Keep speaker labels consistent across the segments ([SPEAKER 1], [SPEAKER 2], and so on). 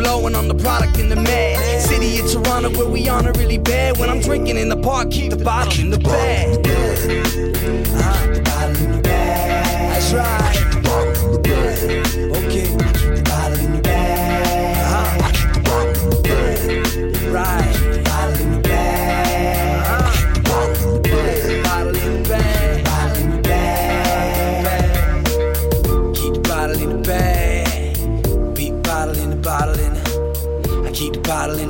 [SPEAKER 1] blow and I'm the product in the mad. City of Toronto where we honor really bad. When I'm drinking in the park, keep the bottle in the bag. Uh, bottle in the bag. That's right.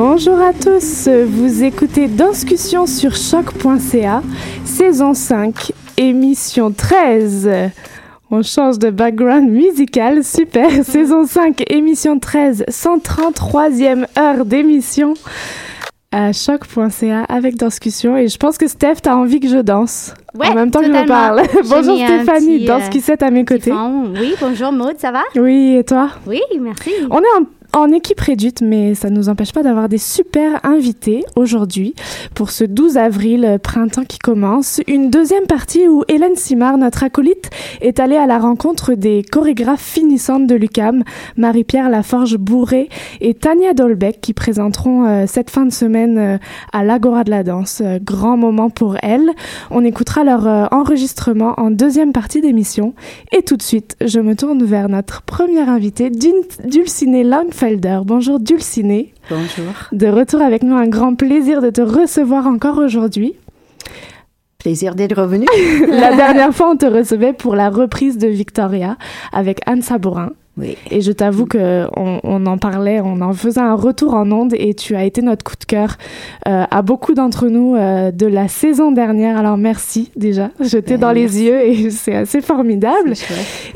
[SPEAKER 2] Bonjour à tous, vous écoutez Discussion sur choc.ca, saison 5, émission 13. On change de background musical, super. Saison 5, émission 13, 133e heure d'émission à choc.ca avec Discussion. Et je pense que Steph, t'as envie que je danse.
[SPEAKER 3] Ouais,
[SPEAKER 2] en même temps que je
[SPEAKER 3] totalement.
[SPEAKER 2] parle. Bonjour
[SPEAKER 3] un
[SPEAKER 2] Stéphanie, Danscussette à mes côtés.
[SPEAKER 3] fond. Oui, bonjour Maud, ça va?
[SPEAKER 2] Oui, et toi?
[SPEAKER 3] Oui, merci.
[SPEAKER 2] On est en, en équipe réduite, mais ça ne nous empêche pas d'avoir des super invités aujourd'hui pour ce 12 avril, euh, printemps qui commence. Une deuxième partie où Hélène Simard, notre acolyte, est allée à la rencontre des chorégraphes finissantes de l'UCAM, Marie-Pierre Laforge-Bourré et Tania Dolbeck, qui présenteront euh, cette fin de semaine euh, à l'Agora de la danse. Grand moment pour elles. On écoutera leur enregistrement en deuxième partie d'émission. Et tout de suite, je me tourne vers notre première invitée, Dul- Dulcinée Langfelder. Bonjour Dulcinée.
[SPEAKER 4] Bonjour.
[SPEAKER 2] De retour avec nous, un grand plaisir de te recevoir encore aujourd'hui.
[SPEAKER 4] Plaisir d'être revenu.
[SPEAKER 2] La dernière fois, on te recevait pour la reprise de Victoria avec Anne Sabourin.
[SPEAKER 4] Oui.
[SPEAKER 2] Et je t'avoue que on, on en parlait, on en faisait un retour en ondes et tu as été notre coup de cœur euh, à beaucoup d'entre nous euh, de la saison dernière. Alors merci déjà, jeté
[SPEAKER 4] Ben,
[SPEAKER 2] dans les yeux et c'est assez formidable.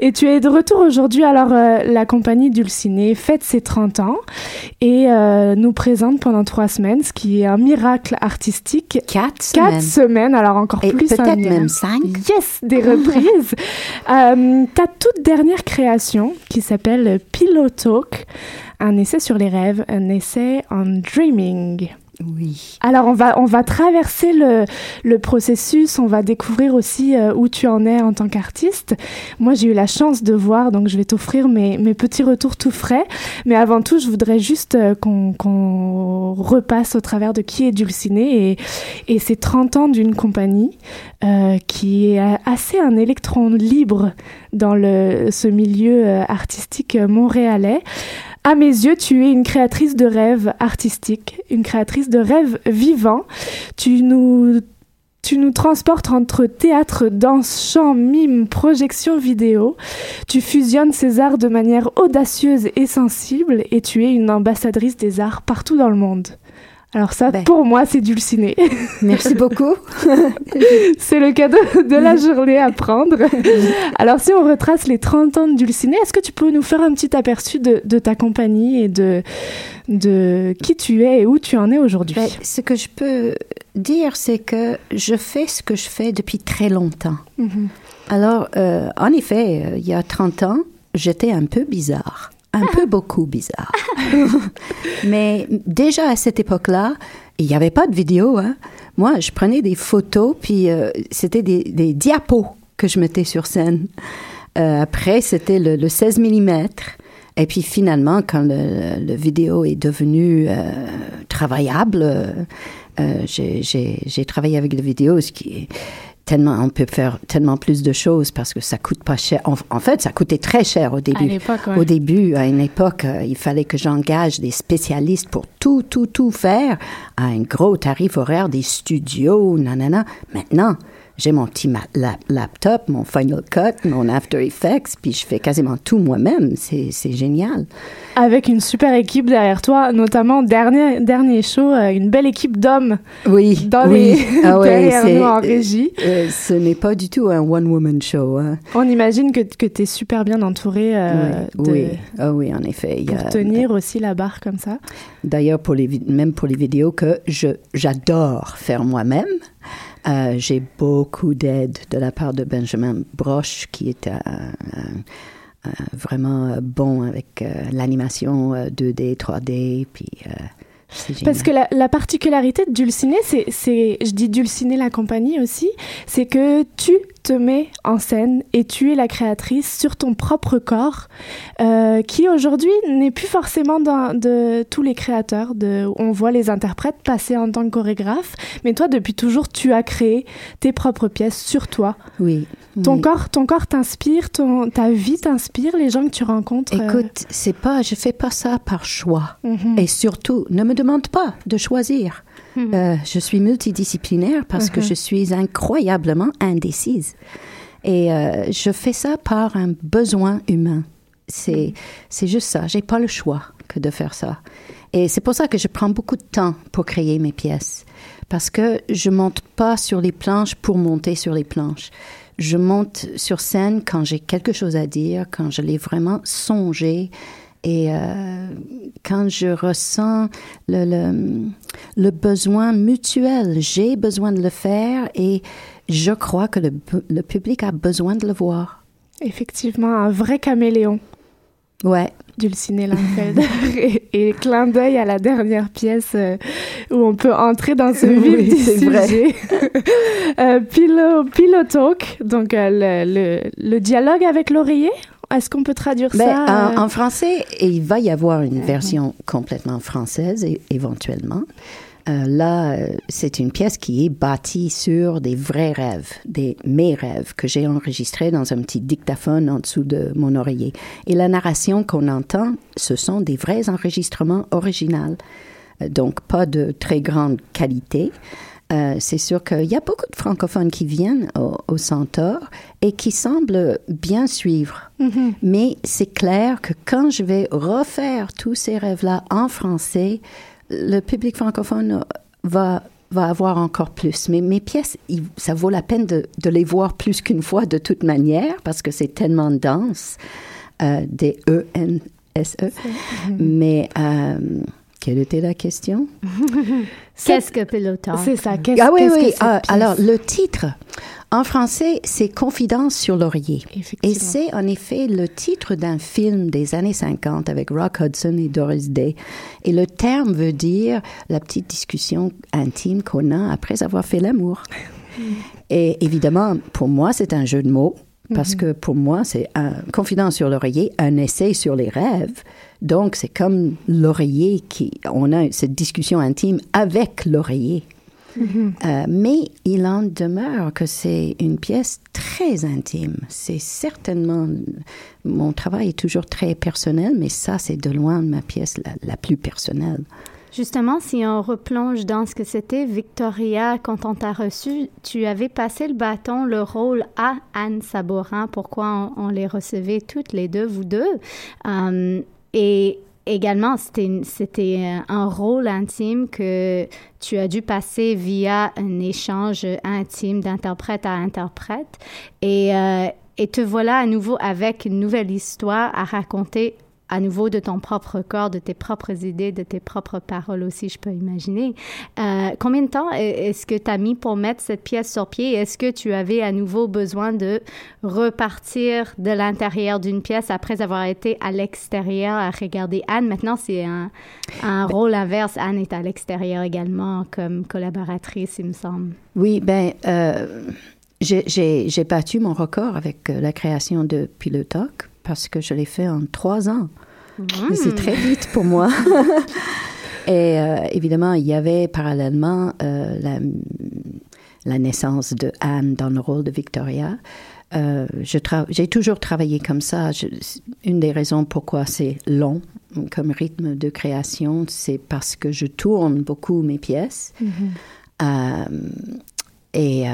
[SPEAKER 2] Et tu es de retour aujourd'hui. Alors, euh, la compagnie Dulcinée fête ses 30 ans et nous présente pendant trois semaines, ce qui est un miracle artistique.
[SPEAKER 4] Quatre
[SPEAKER 2] Quatre
[SPEAKER 4] semaines.
[SPEAKER 2] semaines, alors encore
[SPEAKER 4] Et
[SPEAKER 2] plus
[SPEAKER 4] peut-être même cinq.
[SPEAKER 2] Yes, des reprises. ta toute dernière création qui s'appelle Pillow Talk, un essai sur les rêves, un essai on dreaming.
[SPEAKER 4] Oui.
[SPEAKER 2] Alors, on va, on va traverser le, le processus, on va découvrir aussi euh, où tu en es en tant qu'artiste. Moi, j'ai eu la chance de voir, donc je vais t'offrir mes, mes petits retours tout frais. Mais avant tout, je voudrais juste euh, qu'on repasse au travers de qui est Dulcinée et, et ces 30 ans d'une compagnie euh, qui est assez un électron libre dans le, ce milieu artistique montréalais. À mes yeux, tu es une créatrice de rêves artistiques, une créatrice de rêves vivants. Tu nous, tu nous transportes entre théâtre, danse, chant, mime, projection vidéo. Tu fusionnes ces arts de manière audacieuse et sensible et tu es une ambassadrice des arts partout dans le monde. Alors ça,
[SPEAKER 4] Ben.
[SPEAKER 2] pour moi, c'est dulciné.
[SPEAKER 4] Merci beaucoup.
[SPEAKER 2] c'est le cadeau de la journée à prendre. Alors si on retrace les 30 ans de dulciné, est-ce que tu peux nous faire un petit aperçu de, de ta compagnie et de, de qui tu es et où tu en es aujourd'hui?
[SPEAKER 4] Ben, ce que je peux dire, c'est que je fais ce que je fais depuis très longtemps.
[SPEAKER 2] Mhm.
[SPEAKER 4] Alors, euh, en effet, euh, il y a 30 ans, j'étais un peu bizarre. Un peu beaucoup bizarre. Mais déjà à cette époque-là, il n'y avait pas de vidéo. Hein. Moi, je prenais des photos, puis euh, c'était des, des diapos que je mettais sur scène. Euh, après, c'était le, le 16 mm. Et puis finalement, quand le, le vidéo est devenu euh, travaillable, euh, j'ai travaillé avec le vidéo, ce qui est tellement, on peut faire tellement plus de choses parce que ça coûte pas cher. En, en fait, ça coûtait très cher au début.
[SPEAKER 2] ouais.
[SPEAKER 4] Au début, à une époque, euh, il fallait que j'engage des spécialistes pour tout, tout, tout faire à un gros tarif horaire, des studios, nanana. Maintenant, j'ai mon petit ma- la- laptop, mon Final Cut, mon After Effects, puis je fais quasiment tout moi-même. C'est génial.
[SPEAKER 2] Avec une super équipe derrière toi, notamment dernier, dernier show, euh, une belle équipe d'hommes
[SPEAKER 4] Oui,
[SPEAKER 2] dans
[SPEAKER 4] oui.
[SPEAKER 2] les
[SPEAKER 4] Ah ouais,
[SPEAKER 2] derrière nous en régie.
[SPEAKER 4] euh, ce n'est pas du tout un one-woman show. hein.
[SPEAKER 2] On imagine que, que tu es super bien entouré euh,
[SPEAKER 4] oui,
[SPEAKER 2] de-
[SPEAKER 4] oui. Ah oui, en effet.
[SPEAKER 2] pour
[SPEAKER 4] a-
[SPEAKER 2] tenir aussi la barre comme ça.
[SPEAKER 4] D'ailleurs, pour les, vid- même pour les vidéos que j'adore faire moi-même, euh, j'ai beaucoup d'aide de la part de Benjamin Broche, qui est euh, euh, vraiment bon avec l'animation euh, 2D, 3D, puis.
[SPEAKER 2] Parce que la, la particularité de Dulciné, c'est, je dis Dulciné la compagnie aussi, c'est que tu te mets en scène et tu es la créatrice sur ton propre corps, euh, qui aujourd'hui n'est plus forcément dans de tous les créateurs. De, on voit les interprètes passer en tant que chorégraphe, mais toi depuis toujours tu as créé tes propres pièces sur toi.
[SPEAKER 4] Oui.
[SPEAKER 2] Ton
[SPEAKER 4] oui.
[SPEAKER 2] corps, ton corps t'inspire, ton, ta vie t'inspire, les gens que tu rencontres. euh,
[SPEAKER 4] Écoute, c'est pas, je fais pas ça par choix.
[SPEAKER 2] mhm.
[SPEAKER 4] Et surtout, ne me demande pas de choisir. Euh, je suis multidisciplinaire parce que
[SPEAKER 2] Mhm.
[SPEAKER 4] je suis incroyablement indécise. Et euh, je fais ça par un besoin humain. C'est, c'est juste ça. J'ai pas le choix que de faire ça. Et c'est pour ça que je prends beaucoup de temps pour créer mes pièces. Parce que je monte pas sur les planches pour monter sur les planches. Je monte sur scène quand j'ai quelque chose à dire, quand je l'ai vraiment songé et euh, quand je ressens le, le, le besoin mutuel. J'ai besoin de le faire et je crois que le, le public a besoin de le voir.
[SPEAKER 2] Effectivement, un vrai caméléon.
[SPEAKER 4] Ouais.
[SPEAKER 2] Dulciné Langfelder et, et clin d'œil à la dernière pièce euh, où on peut entrer dans ce vif
[SPEAKER 4] Oui,
[SPEAKER 2] du sujet. euh, pillow, pillow talk, donc euh, le, le, le dialogue avec l'oreiller. Est-ce qu'on peut traduire
[SPEAKER 4] Ben,
[SPEAKER 2] ça
[SPEAKER 4] en,
[SPEAKER 2] euh,
[SPEAKER 4] en français, et il va y avoir une version complètement française éventuellement. Euh, là, euh, c'est une pièce qui est bâtie sur des vrais rêves, des mes rêves que j'ai enregistrés dans un petit dictaphone en dessous de mon oreiller. Et la narration qu'on entend, ce sont des vrais enregistrements originaux, donc pas de très grande qualité. Euh, c'est sûr qu'il y a beaucoup de francophones qui viennent au, au Centaure et qui semblent bien suivre.
[SPEAKER 2] mhm.
[SPEAKER 4] Mais c'est clair que quand je vais refaire tous ces rêves-là en français, le public francophone va, va avoir encore plus. Mais mes pièces, il- ça vaut la peine de, de les voir plus qu'une fois de toute manière parce que c'est tellement dense, euh, des E-N-S-E. Mais euh, quelle était la question?
[SPEAKER 3] Qu'est-ce que pilotage?
[SPEAKER 2] C'est ça. Qu'est-ce,
[SPEAKER 4] Ah oui, oui. Ah, alors, le titre, en français, c'est Confidence sur l'oreiller. Et c'est en effet le titre d'un film des années 50 avec Rock Hudson et Doris Day. Et le terme veut dire la petite discussion intime qu'on a après avoir fait l'amour. Et évidemment, pour moi, c'est un jeu de mots. Parce que pour moi, c'est un confidence sur l'oreiller, un essai sur les rêves. Donc, c'est comme l'oreiller qui, on a cette discussion intime avec l'oreiller. Euh, mais il en demeure que c'est une pièce très intime. C'est certainement, mon travail est toujours très personnel, mais ça, c'est de loin ma pièce la, la plus personnelle.
[SPEAKER 3] Justement, si on replonge dans ce que c'était Victoria, quand on t'a reçu, tu avais passé le bâton, le rôle à Anne Sabourin. Pourquoi on, on les recevait toutes les deux, vous deux? Euh, et également, c'était, un rôle intime que tu as dû passer via un échange intime d'interprète à interprète. Et, euh, et te voilà à nouveau avec une nouvelle histoire à raconter à nouveau de ton propre corps, de tes propres idées, de tes propres paroles aussi, je peux imaginer. Euh, combien de temps est-ce que tu as mis pour mettre cette pièce sur pied? Est-ce que tu avais à nouveau besoin de repartir de l'intérieur d'une pièce après avoir été à l'extérieur à regarder Anne? Maintenant, c'est un, un ben rôle inverse. Anne est à l'extérieur également comme collaboratrice, il me semble.
[SPEAKER 4] Oui, ben... Euh, j'ai battu mon record avec euh, la création de Pilotoc parce que je l'ai fait en trois ans. Mmh. C'est très vite pour moi. Et euh, évidemment, il y avait parallèlement euh, la, la, naissance de Anne dans le rôle de Victoria. Euh, J'ai toujours travaillé comme ça. Je, une des raisons pourquoi c'est long comme rythme de création, c'est parce que je tourne beaucoup mes pièces. Mmh. Euh, et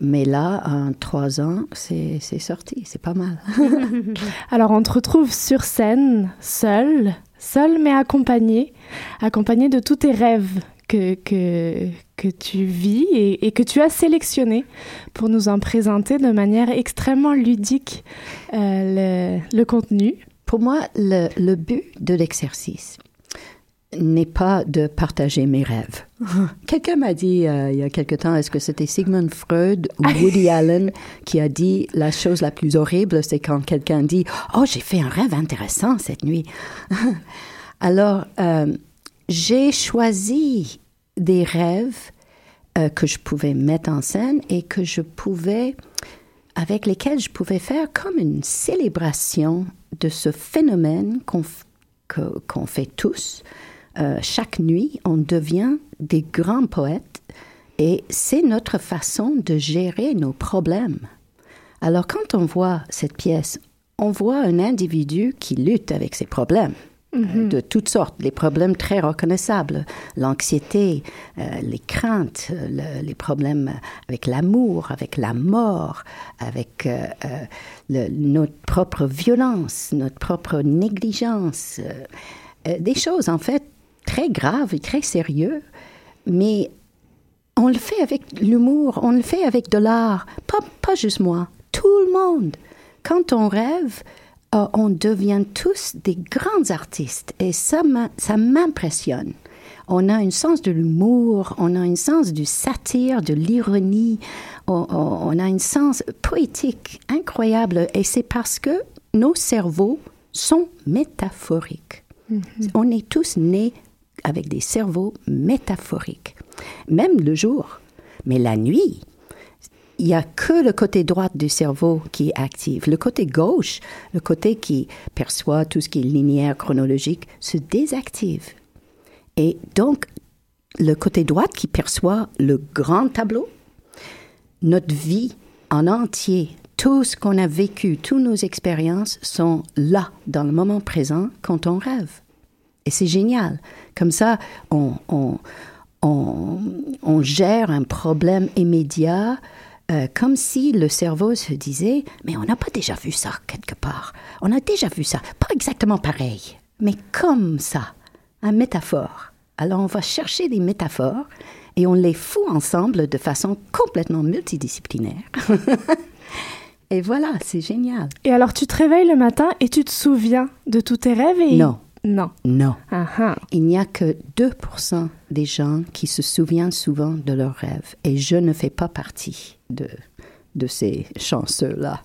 [SPEAKER 4] mais là, en trois ans, c'est sorti, c'est pas mal.
[SPEAKER 2] Alors, on te retrouve sur scène, seul, seul mais accompagné, accompagné de tous tes rêves que, que, que tu vis et, et, que tu as sélectionnés pour nous en présenter de manière extrêmement ludique euh, le, le, contenu.
[SPEAKER 4] Pour moi, le, le but de l'exercice, n'est pas de partager mes rêves. Quelqu'un m'a dit euh, il y a quelque temps, est-ce que c'était Sigmund Freud ou Woody Allen qui a dit la chose la plus horrible, c'est quand quelqu'un dit Oh, j'ai fait un rêve intéressant cette nuit. Alors, euh, j'ai choisi des rêves euh, que je pouvais mettre en scène et que je pouvais, avec lesquels je pouvais faire comme une célébration de ce phénomène qu'on fait tous, euh, chaque nuit, on devient des grands poètes et c'est notre façon de gérer nos problèmes. Alors quand on voit cette pièce, on voit un individu qui lutte avec ses problèmes. Euh, mm-hmm. de toutes sortes, les problèmes très reconnaissables, l'anxiété, euh, les craintes, les problèmes avec l'amour, avec la mort, avec notre propre violence, notre propre négligence, des choses en fait très grave et très sérieux, mais on le fait avec l'humour, on le fait avec de l'art, pas, pas juste moi, tout le monde. Quand on rêve, euh, on devient tous des grands artistes et ça m'impressionne. On a un sens de l'humour, on a un sens du satire, de l'ironie, on, on, a un sens poétique incroyable et c'est parce que nos cerveaux sont métaphoriques. Mm-hmm. On est tous nés avec des cerveaux métaphoriques, même le jour. Mais la nuit, il n'y a que le côté droit du cerveau qui est actif. Le côté gauche, le côté qui perçoit tout ce qui est linéaire, chronologique, se désactive. Et donc, le côté droit qui perçoit le grand tableau, notre vie en entier, tout ce qu'on a vécu, toutes nos expériences sont là, dans le moment présent, quand on rêve. Et c'est génial. Comme ça, on, on, on, on gère un problème immédiat euh, comme si le cerveau se disait, mais on n'a pas déjà vu ça quelque part. On a déjà vu ça. Pas exactement pareil, mais comme ça. Un métaphore. Alors on va chercher des métaphores et on les fout ensemble de façon complètement multidisciplinaire. et voilà, c'est génial.
[SPEAKER 2] Et alors tu te réveilles le matin et tu te souviens de tous tes rêves et...
[SPEAKER 4] Non.
[SPEAKER 2] Non.
[SPEAKER 4] Non. Il n'y a que 2% des gens qui se souviennent souvent de leurs rêves. Et je ne fais pas partie de, de ces chanceux-là.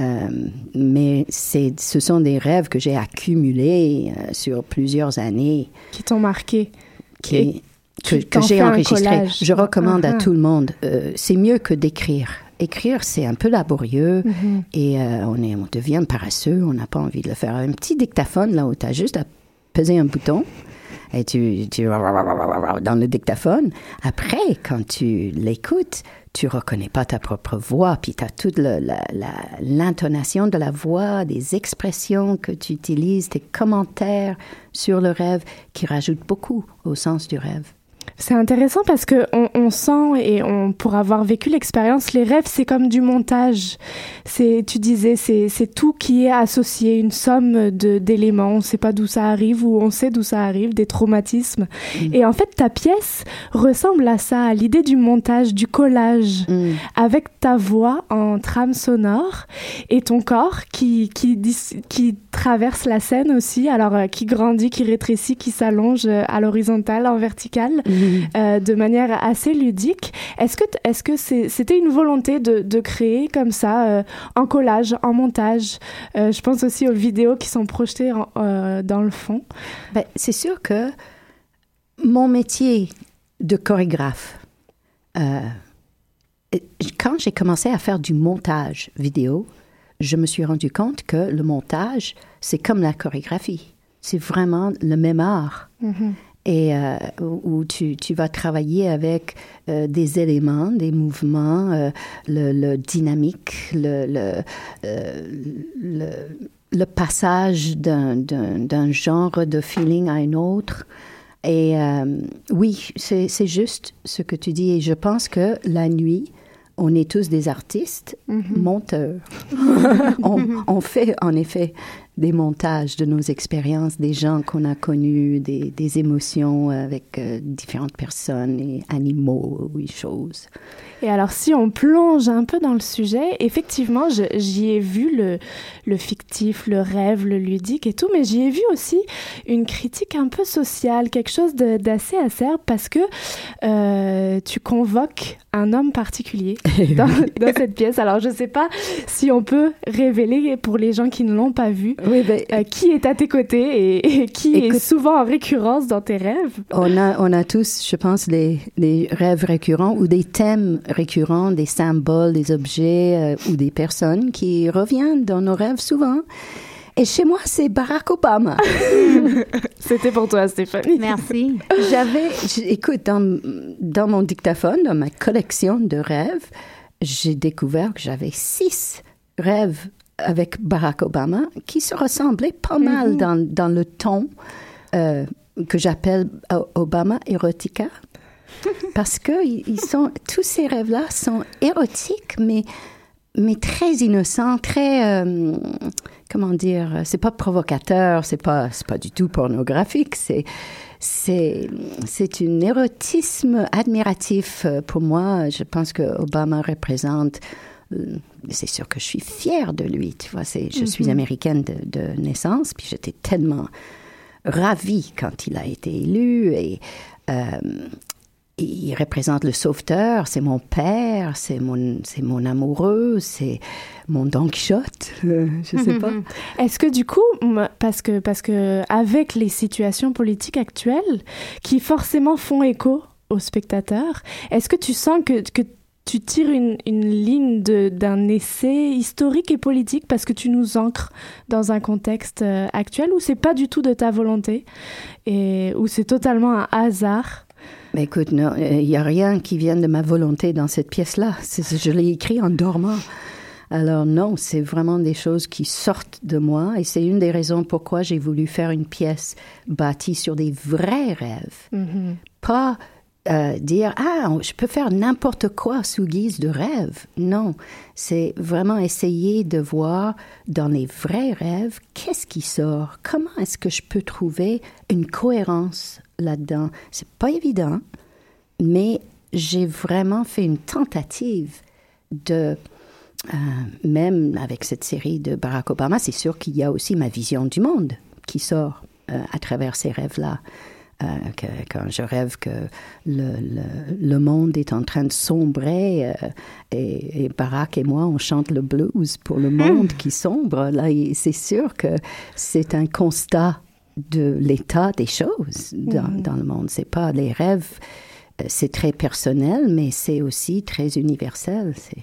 [SPEAKER 4] Euh, mais ce sont des rêves que j'ai accumulés euh, sur plusieurs années.
[SPEAKER 2] Qui t'ont marqué.
[SPEAKER 4] Qui, que, j'ai enregistré. Je recommande à tout le monde. Euh, c'est mieux que d'écrire écrire, c'est un peu laborieux mm-hmm. et euh, on, est, on devient paresseux, on n'a pas envie de le faire. Un petit dictaphone, là où tu as juste à peser un bouton et tu, tu dans le dictaphone. Après, quand tu l'écoutes, tu reconnais pas ta propre voix, puis tu as toute l'intonation de la voix, des expressions que tu utilises, tes commentaires sur le rêve qui rajoutent beaucoup au sens du rêve.
[SPEAKER 2] C'est intéressant parce que on, on, sent et on pour avoir vécu l'expérience, les rêves c'est comme du montage. C'est tu disais c'est c'est tout qui est associé, une somme de d'éléments. On sait pas d'où ça arrive ou on sait d'où ça arrive, des traumatismes. Mm. Et en fait ta pièce ressemble à ça, à l'idée du montage, du collage, mm. avec ta voix en trame sonore et ton corps qui qui qui traverse la scène aussi, alors euh, qui grandit, qui rétrécit, qui s'allonge euh, à l'horizontale, en verticale. Mm. Euh, de manière assez ludique. Est-ce que est-ce que c'était une volonté de, de, créer comme ça euh, en collage, en montage? Je pense aussi aux vidéos qui sont projetées dans le fond.
[SPEAKER 4] Ben, c'est sûr que mon métier de chorégraphe, quand j'ai commencé à faire du montage vidéo, je me suis rendu compte que le montage, c'est comme la chorégraphie. C'est vraiment le même art. Mm-hmm et euh, où tu, tu, vas travailler avec euh, des éléments, des mouvements, euh, le, le, dynamique, le, le, le, le passage d'un genre de feeling à un autre. Et oui, c'est juste ce que tu dis. Et je pense que la nuit, on est tous des artistes, mm-hmm. monteurs. on, on, fait en effet des montages de nos expériences, des gens qu'on a connus, des, des émotions avec euh, différentes personnes et animaux ou choses.
[SPEAKER 2] Et alors, si on plonge un peu dans le sujet, effectivement, j'y ai vu le, le, fictif, le rêve, le ludique et tout, mais j'y ai vu aussi une critique un peu sociale, quelque chose d'assez acerbe parce que euh, tu convoques un homme particulier dans, dans cette pièce. Alors, je ne sais pas si on peut révéler pour les gens qui ne l'ont pas vu
[SPEAKER 4] oui, ben,
[SPEAKER 2] euh, qui est à tes côtés et, qui est souvent en récurrence dans tes rêves.
[SPEAKER 4] On a, on a tous, je pense, les, les rêves récurrents ou des thèmes récurrents, des symboles, des objets euh, ou des personnes qui reviennent dans nos rêves souvent. Et chez moi, c'est Barack Obama.
[SPEAKER 2] C'était pour toi, Stéphanie.
[SPEAKER 3] Merci.
[SPEAKER 4] J'avais, écoute, dans, dans mon dictaphone, dans ma collection de rêves, j'ai découvert que j'avais six rêves avec Barack Obama qui se ressemblaient pas mal mhm. dans, dans, le ton euh, que j'appelle Obama Erotica. Parce que ils sont, tous ces rêves-là sont érotiques, mais, mais très innocents, très, euh, comment dire, c'est pas provocateur, c'est pas, c'est pas du tout pornographique, c'est, c'est, c'est un érotisme admiratif pour moi. Je pense que Obama représente euh, c'est sûr que je suis fière de lui. Tu vois, c'est, je suis mhm. américaine de, naissance, puis j'étais tellement ravie quand il a été élu et euh, il représente le sauveteur, c'est mon père, c'est mon, c'est mon amoureux, c'est mon Don Quichotte, je sais pas.
[SPEAKER 2] Est-ce que du coup, parce que, parce que avec les situations politiques actuelles qui forcément font écho aux spectateurs, est-ce que tu sens que, que tu tires une, une ligne d'un essai historique et politique parce que tu nous ancres dans un contexte euh, actuel où c'est pas du tout de ta volonté et où c'est totalement un hasard.
[SPEAKER 4] Mais écoute, il n'y a rien qui vienne de ma volonté dans cette pièce-là. Je l'ai écrit en dormant. Alors non, c'est vraiment des choses qui sortent de moi et c'est une des raisons pourquoi j'ai voulu faire une pièce bâtie sur des vrais rêves. Mm-hmm. Pas euh, dire ah je peux faire n'importe quoi sous guise de rêve. Non, c'est vraiment essayer de voir dans les vrais rêves qu'est-ce qui sort? Comment est-ce que je peux trouver une cohérence là-dedans C'est pas évident, mais j'ai vraiment fait une tentative de euh, même avec cette série de Barack Obama, c'est sûr qu'il y a aussi ma vision du monde qui sort euh, à travers ces rêves-là. Euh, que, quand je rêve que le, le, monde est en train de sombrer euh, et, Barack et moi, on chante le blues pour le monde qui sombre, là, c'est sûr que c'est un constat de l'état des choses dans, mm-hmm. dans le monde. C'est pas les rêves, euh, c'est très personnel, mais c'est aussi très universel. C'est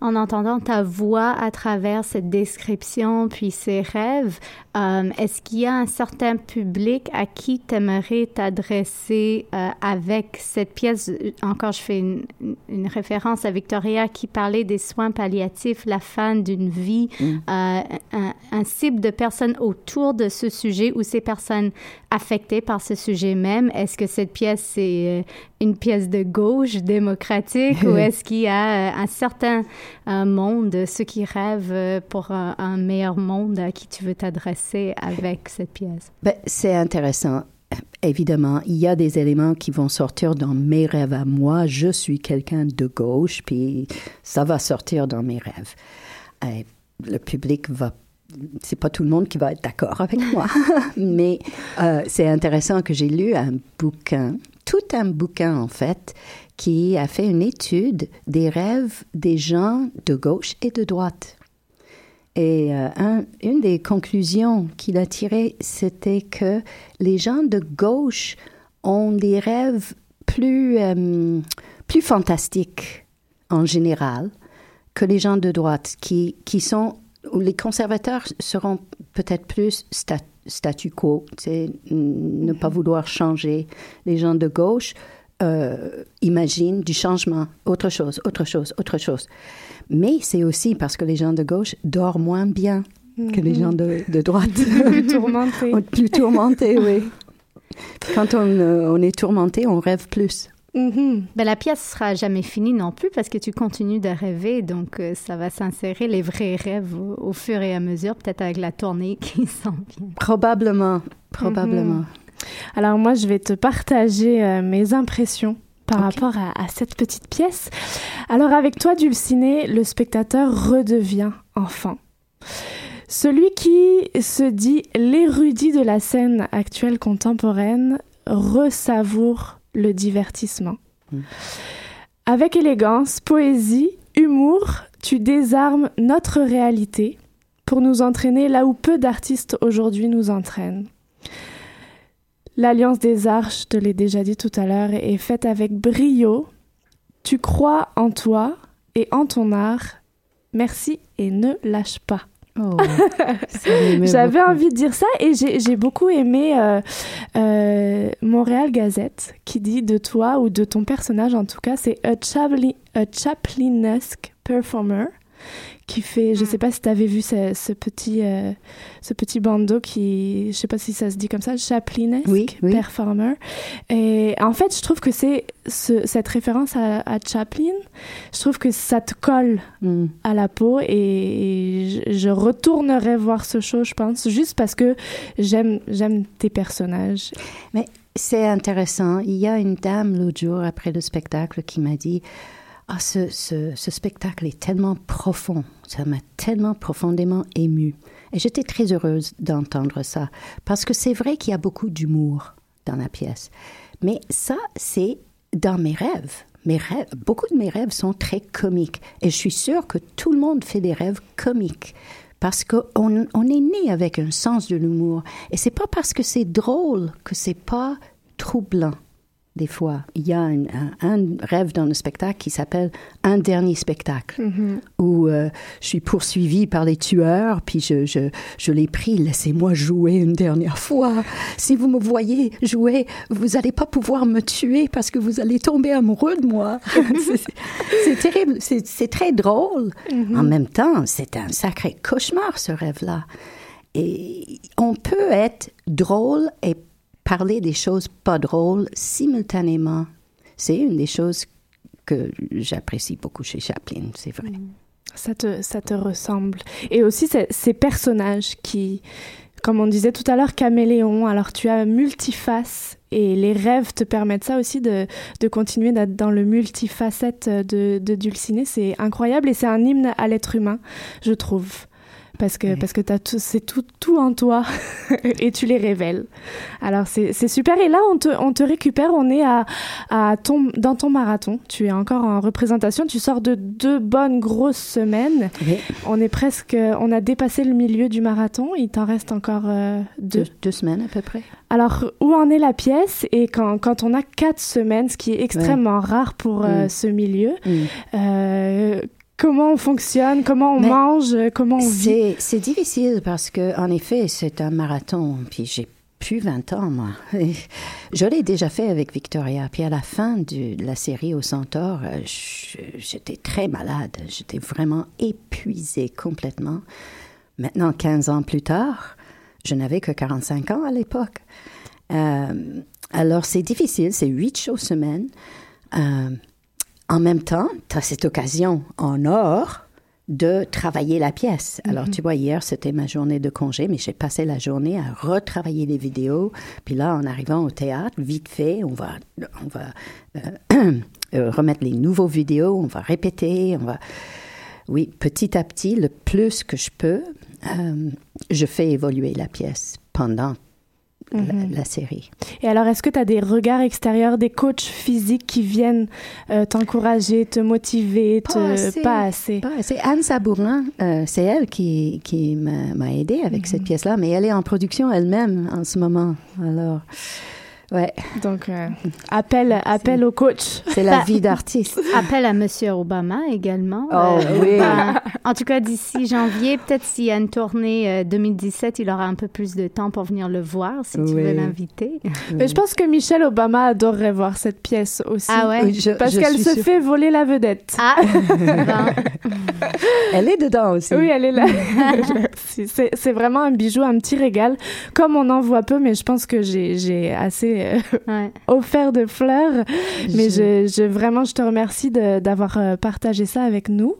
[SPEAKER 3] en entendant ta voix à travers cette description, puis ces rêves, Euh, Est-ce qu'il y a un certain public à qui tu aimerais t'adresser euh, avec cette pièce? Encore, je fais une, une, référence à Victoria qui parlait des soins palliatifs, la fin d'une vie, mm. euh, un, un, cible de personnes autour de ce sujet ou ces personnes affectées par ce sujet même. Est-ce que cette pièce, c'est une pièce de gauche démocratique ou est-ce qu'il y a un certain monde, ceux qui rêvent pour un, un meilleur monde à qui tu veux t'adresser? Avec cette pièce?
[SPEAKER 4] Ben, c'est intéressant. Évidemment, il y a des éléments qui vont sortir dans mes rêves à moi. Je suis quelqu'un de gauche, puis ça va sortir dans mes rêves. Et le public va c'est pas tout le monde qui va être d'accord avec moi, mais euh, c'est intéressant que j'ai lu un bouquin, tout un bouquin en fait, qui a fait une étude des rêves des gens de gauche et de droite. Et euh, un, une des conclusions qu'il a tirées, c'était que les gens de gauche ont des rêves plus, euh, plus fantastiques en général que les gens de droite, qui, qui sont, les conservateurs seront peut-être plus statu quo, ne pas vouloir changer. Les gens de gauche euh, imaginent du changement, autre chose, autre chose, autre chose. Mais c'est aussi parce que les gens de gauche dorment moins bien que les gens de, de droite.
[SPEAKER 2] plus tourmentés.
[SPEAKER 4] plus tourmentés, oui. Quand on, euh, on, est tourmenté, on rêve plus.
[SPEAKER 3] Mm-hmm. Ben, la pièce sera jamais finie non plus parce que tu continues de rêver, donc euh, ça va s'insérer les vrais rêves au, fur et à mesure, peut-être avec la tournée qui s'en vient.
[SPEAKER 4] Probablement, probablement.
[SPEAKER 2] Mm-hmm. Alors moi, je vais te partager euh, mes impressions par rapport à, à, cette petite pièce. Alors avec toi, Dulciné, le spectateur redevient enfant. Celui qui se dit l'érudit de la scène actuelle contemporaine ressavoure le divertissement. Mm. Avec élégance, poésie, humour, tu désarmes notre réalité pour nous entraîner là où peu d'artistes aujourd'hui nous entraînent. L'Alliance des Arches, je te l'ai déjà dit tout à l'heure, est faite avec brio. Tu crois en toi et en ton art. Merci et ne lâche pas. Oh, J'avais envie de dire ça et j'ai beaucoup aimé euh, euh, Montréal Gazette qui dit de toi ou de ton personnage en tout cas, c'est a, Chaplin, a Chaplinesque performer qui fait, je ne sais pas si tu avais vu ce, ce petit, euh, ce petit bandeau qui, je sais pas si ça se dit comme ça, Chaplinesque
[SPEAKER 4] oui,
[SPEAKER 2] performer. Et en fait, je trouve que c'est ce, cette référence à, à, Chaplin, je trouve que ça te colle mm. à la peau et, je, je, retournerai voir ce show, je pense, juste parce que j'aime, j'aime tes personnages.
[SPEAKER 4] Mais c'est intéressant. Il y a une dame l'autre jour après le spectacle qui m'a dit ah, ce, ce, spectacle est tellement profond, ça m'a tellement profondément ému. Et j'étais très heureuse d'entendre ça, parce que c'est vrai qu'il y a beaucoup d'humour dans la pièce. Mais ça, c'est dans mes rêves. Mes rêves, beaucoup de mes rêves sont très comiques. Et je suis sûre que tout le monde fait des rêves comiques. Parce qu'on on est né avec un sens de l'humour. Et c'est pas parce que c'est drôle que c'est pas troublant des fois. Il y a un, un, rêve dans le spectacle qui s'appelle Un dernier spectacle,
[SPEAKER 2] mm-hmm.
[SPEAKER 4] où euh, je suis poursuivie par les tueurs, puis je, je, je les prie, laissez-moi jouer une dernière fois. Si vous me voyez jouer, vous n'allez pas pouvoir me tuer parce que vous allez tomber amoureux de moi. c'est terrible, c'est très drôle.
[SPEAKER 2] Mm-hmm.
[SPEAKER 4] En même temps, c'est un sacré cauchemar, ce rêve-là. Et on peut être drôle et parler des choses pas drôles simultanément. C'est une des choses que j'apprécie beaucoup chez Chaplin, c'est vrai. Mm.
[SPEAKER 2] Ça te, ça te ressemble. Et aussi ces personnages qui, comme on disait tout à l'heure, caméléon, alors tu as multiface et les rêves te permettent ça aussi de, de continuer d'être dans le multifacette de, de Dulciné. C'est incroyable et c'est un hymne à l'être humain, je trouve parce que, parce que c'est tout, tout en toi et tu les révèles. Alors c'est super. Et là, on te, on te récupère, on est à, à ton, dans ton marathon. Tu es encore en représentation. Tu sors de deux bonnes grosses semaines. On est presque, on a dépassé le milieu du marathon. Il t'en reste encore euh, deux.
[SPEAKER 4] deux. semaines à peu près.
[SPEAKER 2] Alors, où en est la pièce? Et quand, quand on a quatre semaines, ce qui est extrêmement rare pour euh, ce milieu, euh, comment on fonctionne, comment on
[SPEAKER 4] Mais
[SPEAKER 2] mange, comment on vit.
[SPEAKER 4] C'est, difficile parce que, en effet, c'est un marathon. Puis j'ai plus 20 ans, moi. Et Je l'ai déjà fait avec Victoria. Puis à la fin de la série au Centaure, euh, j'étais très malade. J'étais vraiment épuisée complètement. Maintenant, 15 ans plus tard, je n'avais que 45 ans à l'époque. Euh, alors, c'est difficile. C'est huit shows semaine. Euh, en même temps, tu as cette occasion en or de travailler la pièce. Alors, tu vois, hier, c'était ma journée de congé, mais j'ai passé la journée à retravailler les vidéos. Puis là, en arrivant au théâtre, vite fait, on va, on va euh, euh, remettre les nouveaux vidéos, on va répéter, on va... Oui, petit à petit, le plus que je peux, euh, je fais évoluer la pièce pendant la-
[SPEAKER 2] Mhm.
[SPEAKER 4] la série.
[SPEAKER 2] Et alors, est-ce que tu as des regards extérieurs, des coachs physiques qui viennent euh, t'encourager, te motiver, te...
[SPEAKER 4] Pas assez.
[SPEAKER 2] Pas assez?
[SPEAKER 4] Pas- C'est Anne Sabourin, euh, c'est elle qui, qui m'a m'a aidée avec cette pièce-là, mais elle est en production elle-même en ce moment. Alors, ouais,
[SPEAKER 2] Donc, euh, appel, appel au coach.
[SPEAKER 4] c'est la
[SPEAKER 3] Bah,
[SPEAKER 4] vie d'artiste.
[SPEAKER 3] Appel à Monsieur Obama également.
[SPEAKER 4] Oh, oui.
[SPEAKER 3] ben, en tout cas, d'ici janvier, peut-être s'il y a une tournée euh, 2017, il aura un peu plus de temps pour venir le voir si tu veux
[SPEAKER 4] Oui.
[SPEAKER 3] l'inviter.
[SPEAKER 2] Mais je pense que Michelle Obama adorerait voir cette pièce aussi.
[SPEAKER 3] Ah ouais?
[SPEAKER 4] Je-
[SPEAKER 2] Parce qu'elle se
[SPEAKER 4] sûre.
[SPEAKER 2] fait voler la vedette.
[SPEAKER 3] Ah, bon.
[SPEAKER 4] Elle est dedans aussi.
[SPEAKER 2] Oui, elle est là. C'est- c'est c'est vraiment un bijou, un petit régal. Comme on en voit peu, mais je pense que j'ai j'ai assez euh,
[SPEAKER 3] Ouais.
[SPEAKER 2] offert de fleurs. Mais je, je- vraiment, je te remercie d'avoir euh, partagé ça avec nous.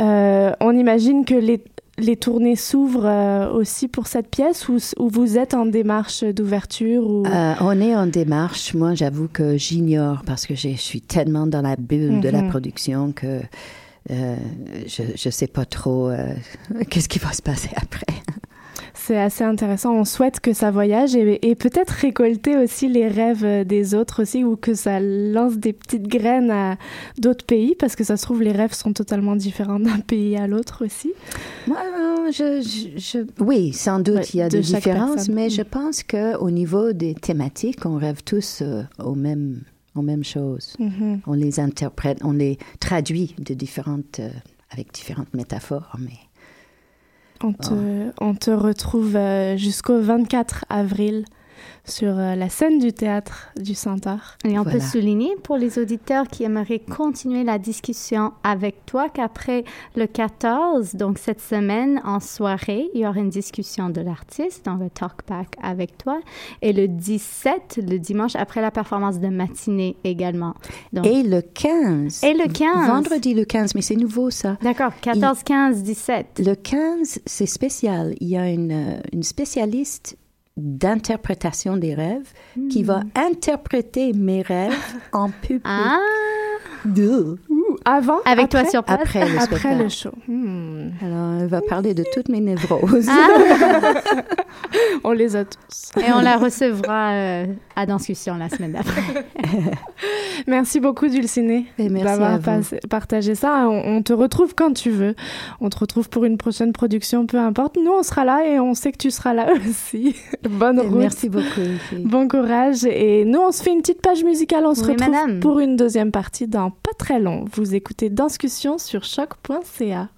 [SPEAKER 2] Euh, on imagine que les, les tournées s'ouvrent euh, aussi pour cette pièce ou, ou vous êtes en démarche d'ouverture ou...
[SPEAKER 4] Euh, on est en démarche. Moi, j'avoue que j'ignore parce que je suis tellement dans la bulle de la
[SPEAKER 2] Mhm.
[SPEAKER 4] production que euh, je ne sais pas trop qu'est-ce qui va se passer après.
[SPEAKER 2] C'est assez intéressant. On souhaite que ça voyage et, et peut-être récolter aussi les rêves euh, des autres aussi ou que ça lance des petites graines à d'autres pays parce que ça se trouve les rêves sont totalement différents d'un pays à l'autre aussi.
[SPEAKER 4] Moi, euh, je, je- je- oui, sans doute,
[SPEAKER 2] Ouais,
[SPEAKER 4] il y a
[SPEAKER 2] de
[SPEAKER 4] des différences,
[SPEAKER 2] personne.
[SPEAKER 4] mais
[SPEAKER 2] Mm.
[SPEAKER 4] je pense qu'au niveau des thématiques, on rêve tous euh, aux, mêmes, aux mêmes choses.
[SPEAKER 2] Mhm.
[SPEAKER 4] On les interprète, on les traduit de différentes, euh, avec différentes métaphores, mais
[SPEAKER 2] On te, on te retrouve euh, jusqu'au 24 avril sur euh, la scène du théâtre du Centaure.
[SPEAKER 3] Et on peut souligner pour les auditeurs qui aimeraient continuer la discussion avec toi qu'après le 14, donc cette semaine en soirée, il y aura une discussion de l'artiste dans le talkback avec toi. Et le 17, le dimanche, après la performance de matinée également. Donc,
[SPEAKER 4] Et le 15.
[SPEAKER 3] Et le 15.
[SPEAKER 4] Vendredi le 15, mais c'est nouveau ça.
[SPEAKER 3] D'accord, 14, 15, 17.
[SPEAKER 4] Le 15, c'est spécial. Il y a une, euh, une spécialiste d'interprétation des rêves qui va interpréter mes rêves en public.
[SPEAKER 3] Ah.
[SPEAKER 2] Avant
[SPEAKER 3] avec
[SPEAKER 2] après,
[SPEAKER 3] toi sur place.
[SPEAKER 4] Après le
[SPEAKER 2] Après le show. Hmm.
[SPEAKER 4] Alors, elle va parler de toutes mes névroses.
[SPEAKER 3] Ah.
[SPEAKER 2] On les a tous.
[SPEAKER 3] Et on la recevra euh, à discussion la semaine d'après.
[SPEAKER 2] Merci beaucoup, Dulciné,
[SPEAKER 4] Et merci à
[SPEAKER 2] d'avoir partagé ça. On, on te retrouve quand tu veux. On te retrouve pour une prochaine production, peu importe. Nous, on sera là et on sait que tu seras là aussi. Bonne
[SPEAKER 4] Et
[SPEAKER 2] route.
[SPEAKER 4] Merci beaucoup.
[SPEAKER 2] Bon courage. Et nous, on se fait une petite page musicale. On se retrouve
[SPEAKER 3] madame.
[SPEAKER 2] pour une deuxième partie dans pas très long. Vous écoutez Danscussion sur choc.ca.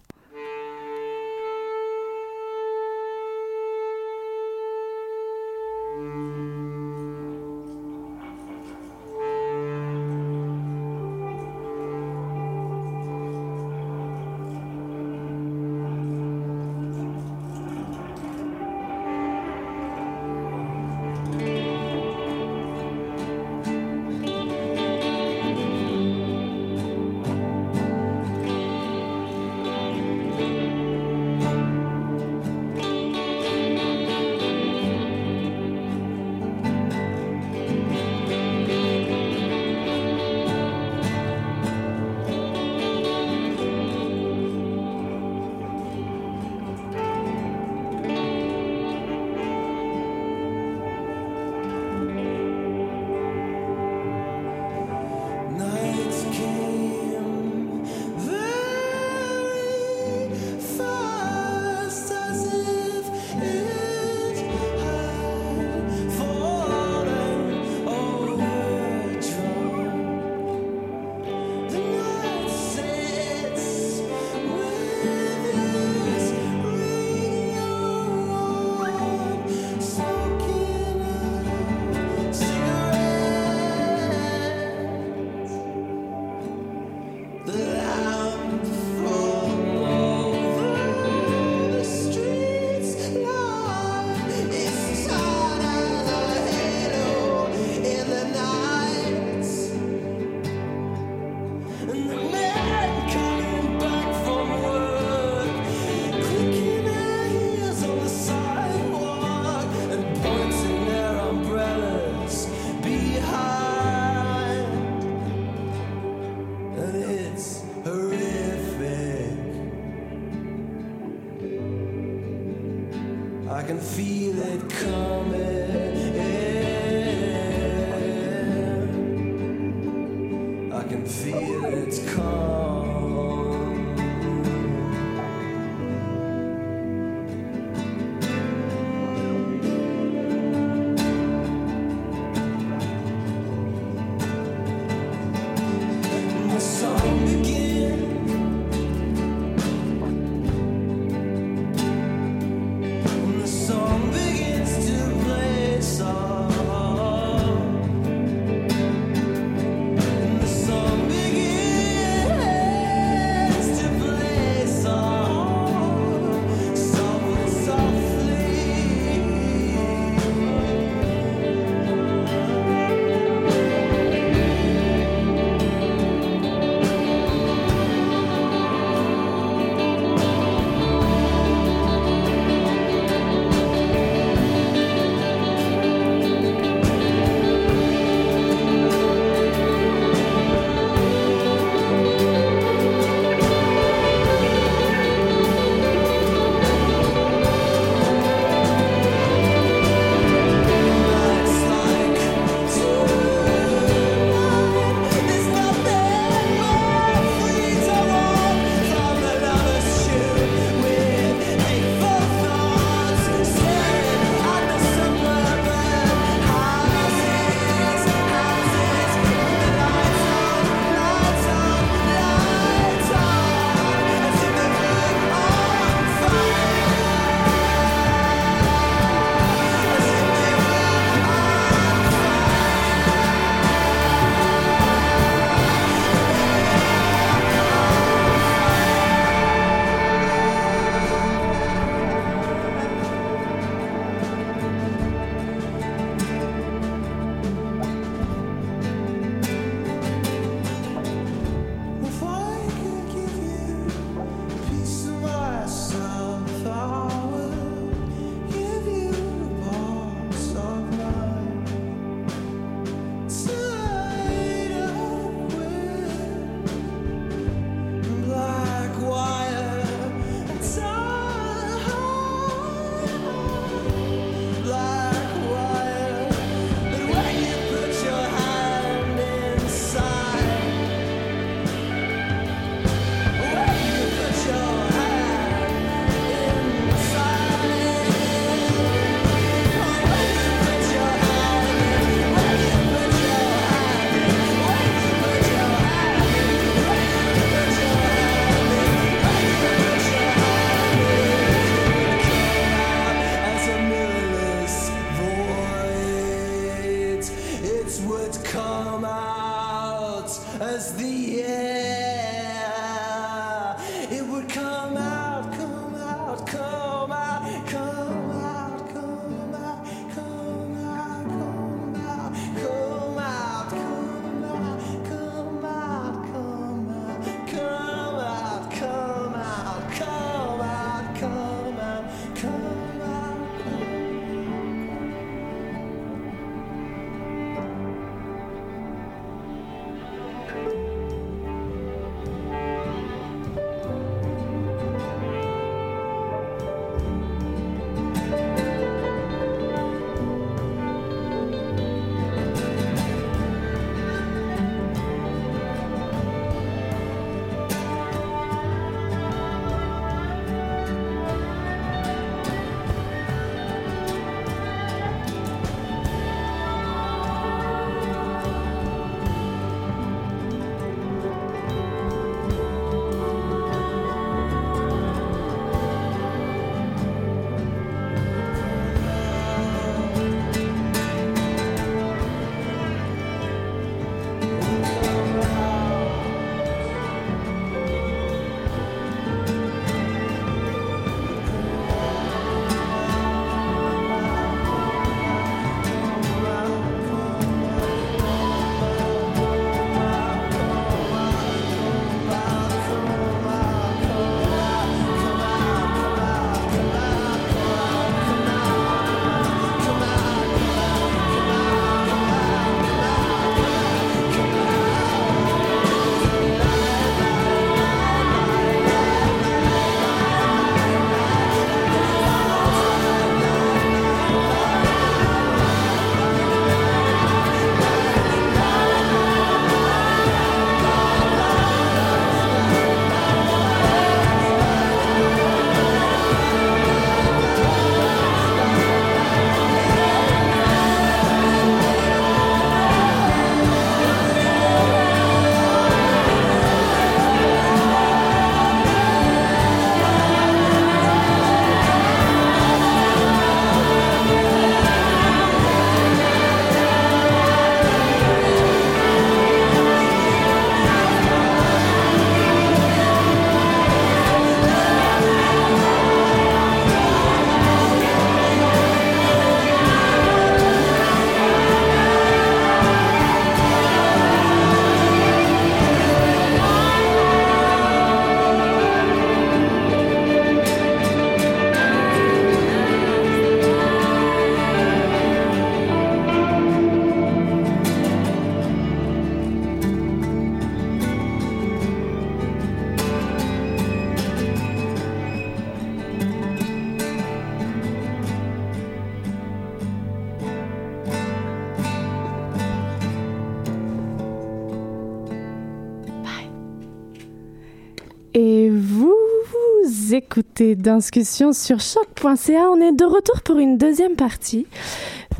[SPEAKER 2] Discussion sur choc.ca. On est de retour pour une deuxième partie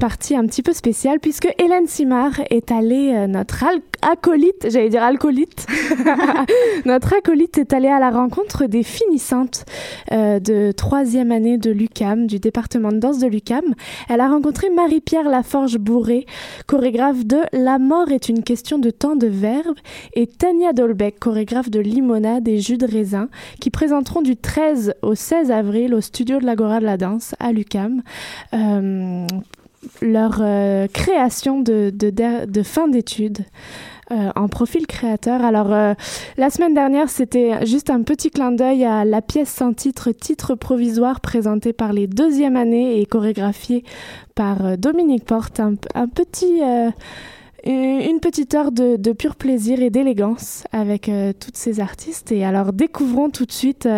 [SPEAKER 2] partie un petit peu spéciale puisque Hélène Simard est allée, euh, notre acolyte, j'allais dire alcoolite, notre acolyte est allée à la rencontre des finissantes euh, de troisième année de l'UCAM, du département de danse de l'UCAM. Elle a rencontré Marie-Pierre Laforge-Bourré, chorégraphe de La mort est une question de temps de verbe, et Tania Dolbeck, chorégraphe de Limonade et Jus de raisin, qui présenteront du 13 au 16 avril au studio de l'Agora de la danse à l'UCAM. Euh, leur euh, création de, de, fin d'études. Euh, en profil créateur. Alors, euh, la semaine dernière, c'était juste un petit clin d'œil à la pièce sans titre, titre provisoire, présentée par les deuxièmes années et chorégraphiée par Dominique Porte. Un petit, une petite heure de, de, pur plaisir et d'élégance avec toutes ces artistes. Et alors, découvrons tout de suite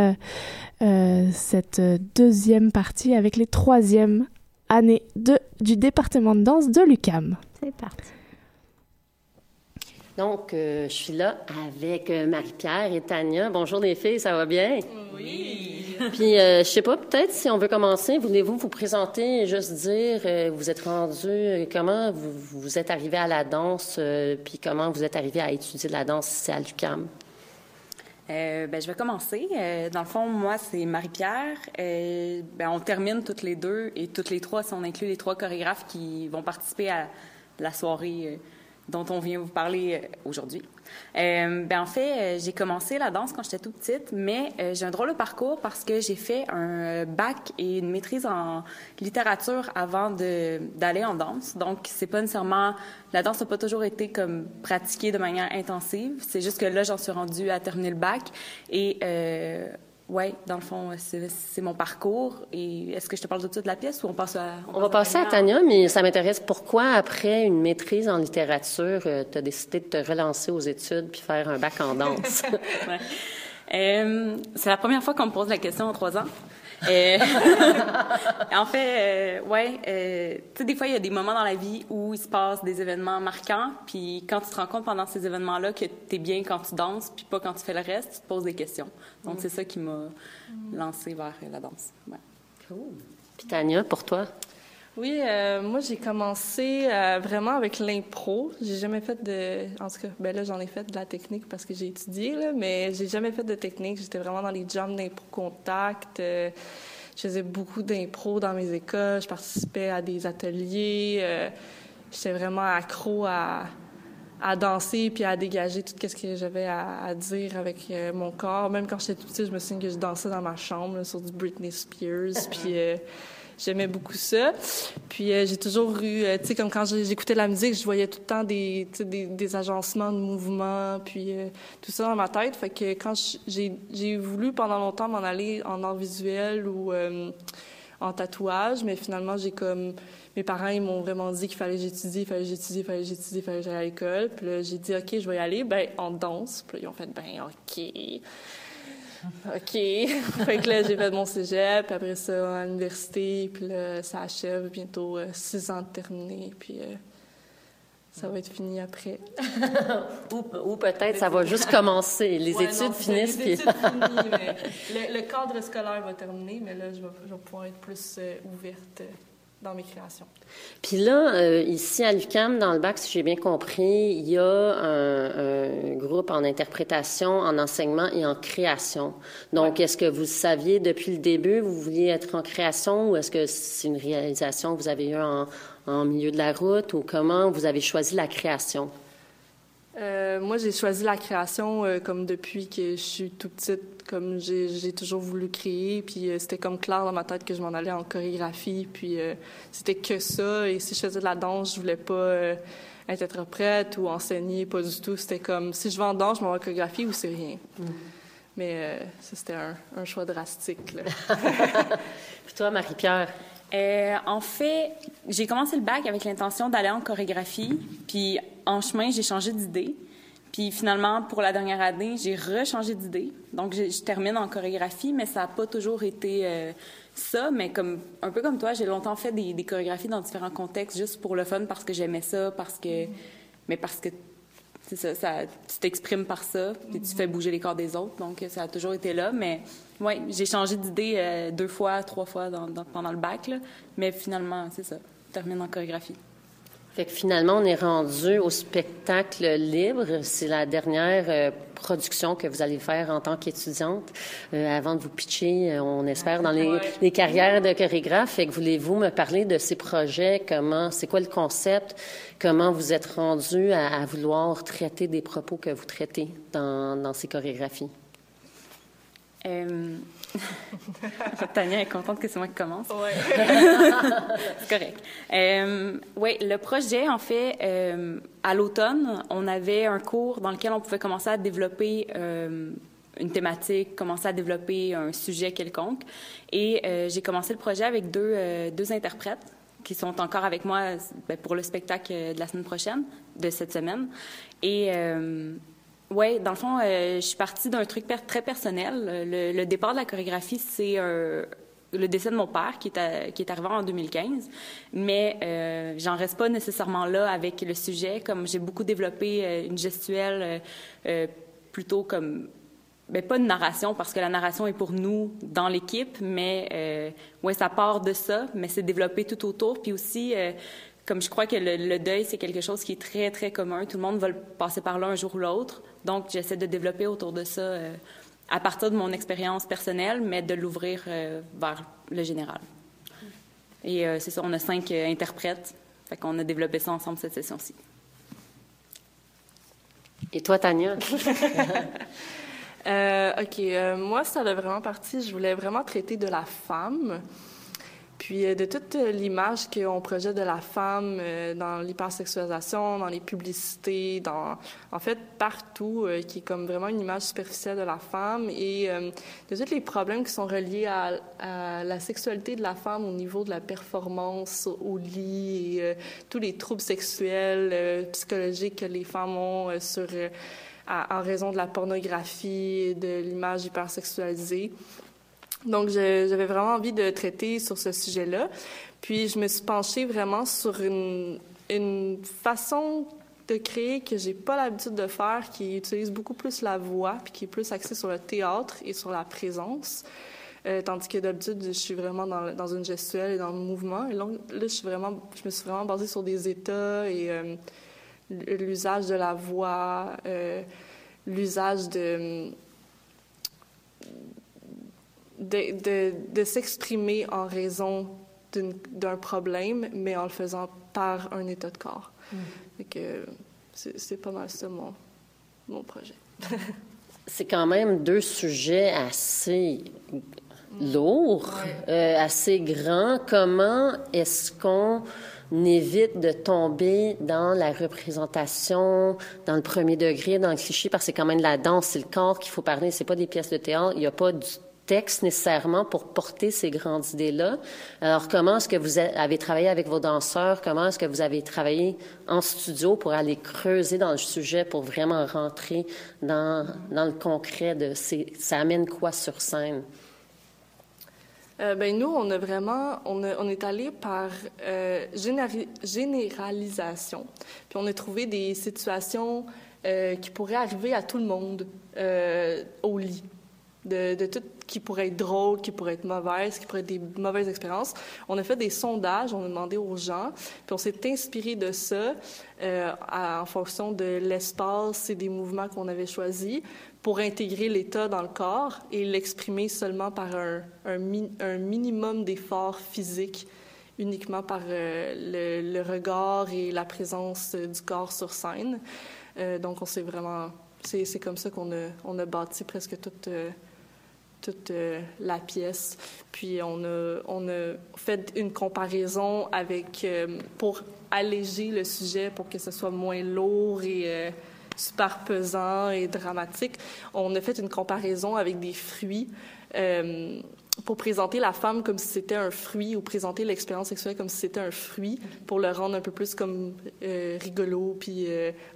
[SPEAKER 2] cette deuxième partie avec les troisièmes année de, du département de danse de l'UCAM.
[SPEAKER 3] C'est parti.
[SPEAKER 5] Donc, euh, je suis là avec euh, Marie-Pierre et Tania. Bonjour les filles, ça va bien?
[SPEAKER 6] Oui.
[SPEAKER 5] Puis, euh, je sais pas, peut-être si on veut commencer, voulez-vous vous présenter, juste dire, vous êtes rendu, comment vous, vous êtes arrivé à la danse, puis comment vous êtes arrivé à étudier la danse ici à l'UCAM?
[SPEAKER 6] Euh, ben, je vais commencer. Euh, dans le fond, moi, c'est Marie-Pierre. Euh, ben, on termine toutes les deux et toutes les trois, si on inclut les trois chorégraphes qui vont participer à la soirée dont on vient vous parler aujourd'hui. Euh, ben en fait, euh, j'ai commencé la danse quand j'étais tout petite, mais euh, j'ai un drôle de parcours parce que j'ai fait un bac et une maîtrise en littérature avant d'aller en danse. Donc, c'est pas nécessairement la danse n'a pas toujours été comme pratiquée de manière intensive. C'est juste que là, j'en suis rendue à terminer le bac et oui, dans le fond, c'est mon parcours. Et est-ce que je te parle tout de suite de la pièce ou on passe à...
[SPEAKER 5] On, va passer à Tania, mais ça m'intéresse. Pourquoi, après une maîtrise en littérature, euh, tu as décidé de te relancer aux études puis faire un bac en danse?
[SPEAKER 6] Euh, c'est la première fois qu'on me pose la question en trois ans. Euh, en fait, euh, ouais, euh, tu sais, des fois, il y a des moments dans la vie où il se passe des événements marquants, puis quand tu te rends compte pendant ces événements-là que tu es bien quand tu danses, puis pas quand tu fais le reste, tu te poses des questions. Donc, c'est ça qui m'a lancé vers la danse. Ouais.
[SPEAKER 5] Cool. Puis Tania, pour toi?
[SPEAKER 7] Oui, euh, moi j'ai commencé euh, vraiment avec l'impro. J'ai jamais fait de, en tout cas, ben là j'en ai fait de la technique parce que j'ai étudié là, mais j'ai jamais fait de technique. J'étais vraiment dans les jams d'impro contact. Euh, je faisais beaucoup d'impro dans mes écoles. Je participais à des ateliers. J'étais vraiment accro à, à danser puis à dégager tout ce que j'avais à, dire avec mon corps. Même quand j'étais petite, je me souviens que je dansais dans ma chambre sur du Britney Spears. puis J'aimais beaucoup ça. Puis euh, j'ai toujours eu, euh, tu sais, comme quand j'écoutais la musique, je voyais tout le temps des, des, agencements de mouvements, puis euh, tout ça dans ma tête. Fait que quand j'ai voulu pendant longtemps m'en aller en art visuel ou en tatouage, mais finalement, j'ai comme... Mes parents, ils m'ont vraiment dit qu'il fallait que j'étudie, il fallait j'étudie, il fallait que j'étudie, il fallait que j'aille à l'école. Puis là, j'ai dit, OK, je vais y aller. Ben, en danse. Puis là, ils ont fait, ben, OK. OK. fait que là, j'ai fait mon cégep, puis après ça, à l'université, puis là, ça achève bientôt euh, six ans de terminé, puis euh, ça va être fini après.
[SPEAKER 5] ou, peut-être ça va juste commencer. Les études finissent.
[SPEAKER 7] Les études mais le, cadre scolaire va terminer, mais là, je vais, je vais pouvoir être plus euh, ouverte dans mes créations.
[SPEAKER 5] Puis là, euh, ici à l'UCAM, dans le bac, si j'ai bien compris, il y a un, groupe en interprétation, en enseignement et en création. Donc, est-ce que vous saviez depuis le début, vous vouliez être en création ou est-ce que c'est une réalisation que vous avez eue en, en milieu de la route ou comment vous avez choisi la création?
[SPEAKER 7] Euh, moi, j'ai choisi la création euh, comme depuis que je suis tout petite, comme j'ai toujours voulu créer, puis euh, c'était comme clair dans ma tête que je m'en allais en chorégraphie, puis c'était que ça. Et si je faisais de la danse, je voulais pas être interprète ou enseigner, pas du tout. C'était comme si je vais en danse, je m'en vais en chorégraphie ou c'est rien. Mm. Mais ça, c'était un, un, choix drastique.
[SPEAKER 5] puis toi, Marie-Pierre?
[SPEAKER 6] Euh, en fait, j'ai commencé le bac avec l'intention d'aller en chorégraphie, puis en chemin, j'ai changé d'idée. Puis finalement, pour la dernière année, j'ai rechangé d'idée. Donc, je, termine en chorégraphie, mais ça n'a pas toujours été euh, ça. Mais comme un peu comme toi, j'ai longtemps fait des, chorégraphies dans différents contextes, juste pour le fun, parce que j'aimais ça, parce que, mais parce que ça, ça, tu t'exprimes par ça, puis tu fais bouger les corps des autres. Donc, ça a toujours été là. Mais oui, j'ai changé d'idée euh, deux fois, trois fois dans, pendant le bac, là, mais finalement, c'est ça, termine en chorégraphie.
[SPEAKER 5] Fait que finalement, on est rendu au spectacle libre. C'est la dernière euh, production que vous allez faire en tant qu'étudiante. Euh, avant de vous pitcher, on espère, dans les, les carrières de chorégraphe. Fait que voulez-vous me parler de ces projets? Comment, c'est quoi le concept? Comment vous êtes rendu à, à, vouloir traiter des propos que vous traitez dans, dans ces chorégraphies?
[SPEAKER 6] Euh... Tania est contente que c'est moi qui commence.
[SPEAKER 7] Oui.
[SPEAKER 6] c'est correct. Euh, oui, le projet, en fait, euh, à l'automne, on avait un cours dans lequel on pouvait commencer à développer une thématique, commencer à développer un sujet quelconque. Et euh, j'ai commencé le projet avec deux, euh, deux interprètes qui sont encore avec moi ben, pour le spectacle de la semaine prochaine, de cette semaine. Et oui, dans le fond, euh, je suis partie d'un truc per très personnel. Le, le, départ de la chorégraphie, c'est euh, le décès de mon père qui est, qui est arrivé en 2015. Mais euh, j'en reste pas nécessairement là avec le sujet. Comme j'ai beaucoup développé euh, une gestuelle euh, plutôt comme ben, pas une narration parce que la narration est pour nous dans l'équipe, mais euh, ouais, ça part de ça, mais c'est développé tout autour. Puis aussi, euh, comme je crois que le, le deuil, c'est quelque chose qui est très, très commun. Tout le monde va le passer par là un jour ou l'autre. Donc, j'essaie de développer autour de ça euh, à partir de mon expérience personnelle, mais de l'ouvrir euh, vers le général. Et euh, c'est ça, on a cinq interprètes. Fait qu'on a développé ça ensemble cette session-ci.
[SPEAKER 5] Et toi, Tania?
[SPEAKER 7] Euh, OK. Euh, moi, ça a vraiment parti. Je voulais vraiment traiter de la femme. Puis euh, de toute l'image qu'on projette de la femme euh, dans l'hypersexualisation, dans les publicités, dans en fait partout, euh, qui est comme vraiment une image superficielle de la femme et de tous les problèmes qui sont reliés à, la sexualité de la femme au niveau de la performance au lit et tous les troubles sexuels, psychologiques que les femmes ont sur en raison de la pornographie de l'image hypersexualisée. Donc, j'avais vraiment envie de traiter sur ce sujet-là. Puis, je me suis penchée vraiment sur une, façon de créer que j'ai pas l'habitude de faire, qui utilise beaucoup plus la voix, puis qui est plus axée sur le théâtre et sur la présence. Euh, tandis que d'habitude, je suis vraiment dans, une gestuelle et dans le mouvement. Et là, là, je me suis vraiment basée sur des états et euh, l'usage de la voix, euh, l'usage de, de, de, de s'exprimer en raison d'un problème, mais en le faisant par un état de corps. Mm. C'est pas mal ça mon, mon projet.
[SPEAKER 5] C'est quand même deux sujets assez lourds, ouais. euh, assez grands. Comment est-ce qu'on évite de tomber dans la représentation, dans le premier degré, dans le cliché, parce que c'est quand même de la danse, c'est le corps qu'il faut parler, c'est pas des pièces de théâtre, il n'y a pas du texte nécessairement pour porter ces grandes idées-là. Alors, comment est-ce que vous avez travaillé avec vos danseurs? Comment est-ce que vous avez travaillé en studio pour aller creuser dans le sujet, pour vraiment rentrer dans, le concret de ça amène quoi sur scène?
[SPEAKER 7] Euh, ben nous, on a vraiment, on est allé par euh, généralisation. Puis on a trouvé des situations euh, qui pourraient arriver à tout le monde euh, au lit. De, de, tout qui pourrait être drôle, qui pourrait être mauvaise, qui pourrait être des mauvaises expériences. On a fait des sondages, on a demandé aux gens, puis on s'est inspiré de ça euh, en fonction de l'espace et des mouvements qu'on avait choisis pour intégrer l'état dans le corps et l'exprimer seulement par un, un, mi, un minimum d'efforts physiques, uniquement par euh, le, regard et la présence du corps sur scène. Euh, donc, on s'est vraiment... C'est comme ça qu'on a, on a bâti presque toute... Toute euh, la pièce. Puis on a, on a fait une comparaison avec euh, pour alléger le sujet pour que ce soit moins lourd et euh, super pesant et dramatique. On a fait une comparaison avec des fruits pour présenter la femme comme si c'était un fruit ou présenter l'expérience sexuelle comme si c'était un fruit pour le rendre un peu plus comme rigolo puis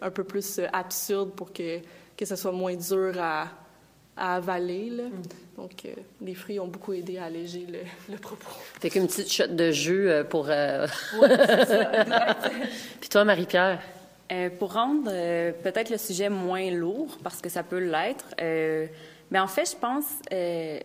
[SPEAKER 7] un peu plus absurde pour que que ce soit moins dur à à avaler. Là. Mm. Donc, euh, les fruits ont beaucoup aidé à alléger le, le propos.
[SPEAKER 5] Fait qu'une petite shot de jus pour... Euh...
[SPEAKER 7] Oui, c'est ça.
[SPEAKER 5] Puis toi, Marie-Pierre?
[SPEAKER 6] Euh, pour rendre euh, peut-être le sujet moins lourd, parce que ça peut l'être, euh, mais en fait, je pense, euh,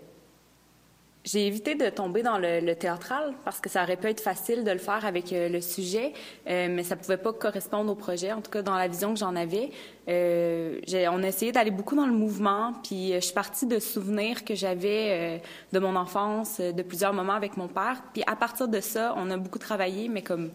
[SPEAKER 6] j'ai évité de tomber dans le, le, théâtral parce que ça aurait pu être facile de le faire avec euh, le sujet, euh, mais ça pouvait pas correspondre au projet, en tout cas dans la vision que j'en avais. Euh, on a essayé d'aller beaucoup dans le mouvement, puis euh, je suis partie de souvenirs que j'avais euh, de mon enfance, de plusieurs moments avec mon père. Puis à partir de ça, on a beaucoup travaillé, mais comme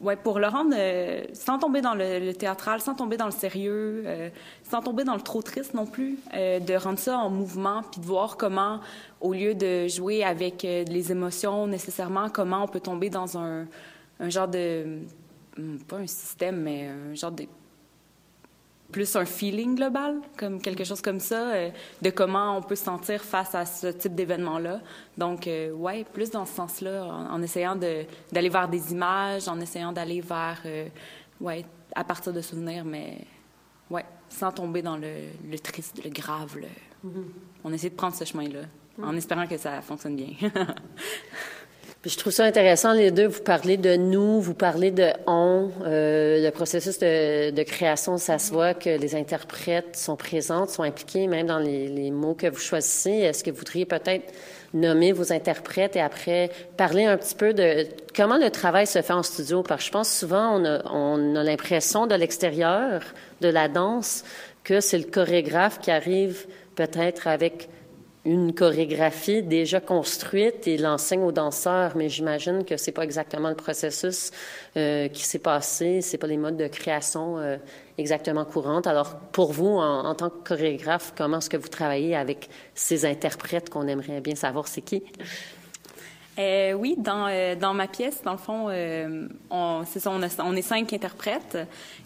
[SPEAKER 6] Ouais, pour le rendre euh, sans tomber dans le, le, théâtral, sans tomber dans le sérieux, euh, sans tomber dans le trop triste non plus, euh, de rendre ça en mouvement, puis de voir comment, au lieu de jouer avec euh, les émotions nécessairement, comment on peut tomber dans un, un genre de, hmm, pas un système, mais un genre de plus un feeling global, comme quelque chose comme ça, euh, de comment on peut se sentir face à ce type d'événement-là. Donc, euh, ouais, plus dans ce sens-là, en, en, essayant d'aller vers des images, en essayant d'aller vers, euh, ouais, à partir de souvenirs, mais ouais, sans tomber dans le, le triste, le grave. Le... Mm -hmm. On essaie de prendre ce chemin-là, mm -hmm. en espérant que ça fonctionne bien.
[SPEAKER 5] Je trouve ça intéressant, les deux, vous parlez de nous, vous parlez de on, euh, le processus de, de, création, ça se voit que les interprètes sont présentes, sont impliqués même dans les, les mots que vous choisissez. Est-ce que vous voudriez peut-être nommer vos interprètes et après parler un petit peu de comment le travail se fait en studio? Parce que je pense souvent on a, on a l'impression de l'extérieur de la danse que c'est le chorégraphe qui arrive peut-être avec une chorégraphie déjà construite et l'enseigne aux danseurs, mais j'imagine que c'est pas exactement le processus euh, qui s'est passé, c'est pas les modes de création euh, exactement courantes. Alors, pour vous, en, en, tant que chorégraphe, comment est-ce que vous travaillez avec ces interprètes qu'on aimerait bien savoir c'est qui?
[SPEAKER 6] Euh, oui, dans, euh, dans ma pièce, dans le fond, euh, on, c'est ça, on, est cinq interprètes.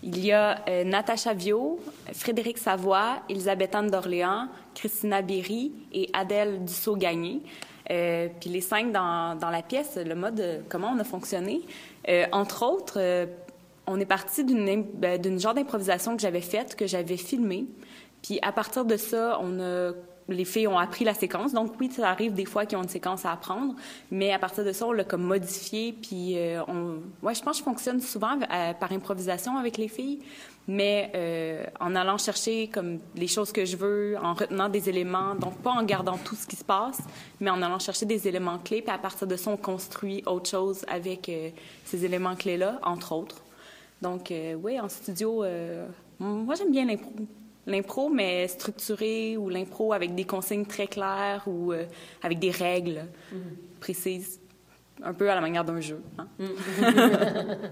[SPEAKER 6] Il y a Natacha Viau, Frédéric Savoie, Elisabeth Anne d'Orléans, Christina Berry et Adèle Dussault-Gagné. Puis les cinq dans, dans la pièce, le mode, comment on a fonctionné. entre autres, on est parti d'une, d'une genre d'improvisation que j'avais faite, que j'avais filmée. Puis à partir de ça, on a les filles ont appris la séquence. Donc oui, ça arrive des fois qu'ils ont une séquence à apprendre, mais à partir de ça, on l'a comme modifié. Puis euh, je pense que je fonctionne souvent euh, par improvisation avec les filles, mais euh, en allant chercher comme les choses que je veux, en retenant des éléments, donc pas en gardant tout ce qui se passe, mais en allant chercher des éléments clés. Puis à partir de ça, on construit autre chose avec euh, ces éléments clés là, entre autres. Donc oui, en studio, moi j'aime bien l'impro l'impro, mais structuré, ou l'impro avec des consignes très claires ou euh, avec des règles mm -hmm. précises, un peu à la manière d'un jeu. Hein? Mm -hmm.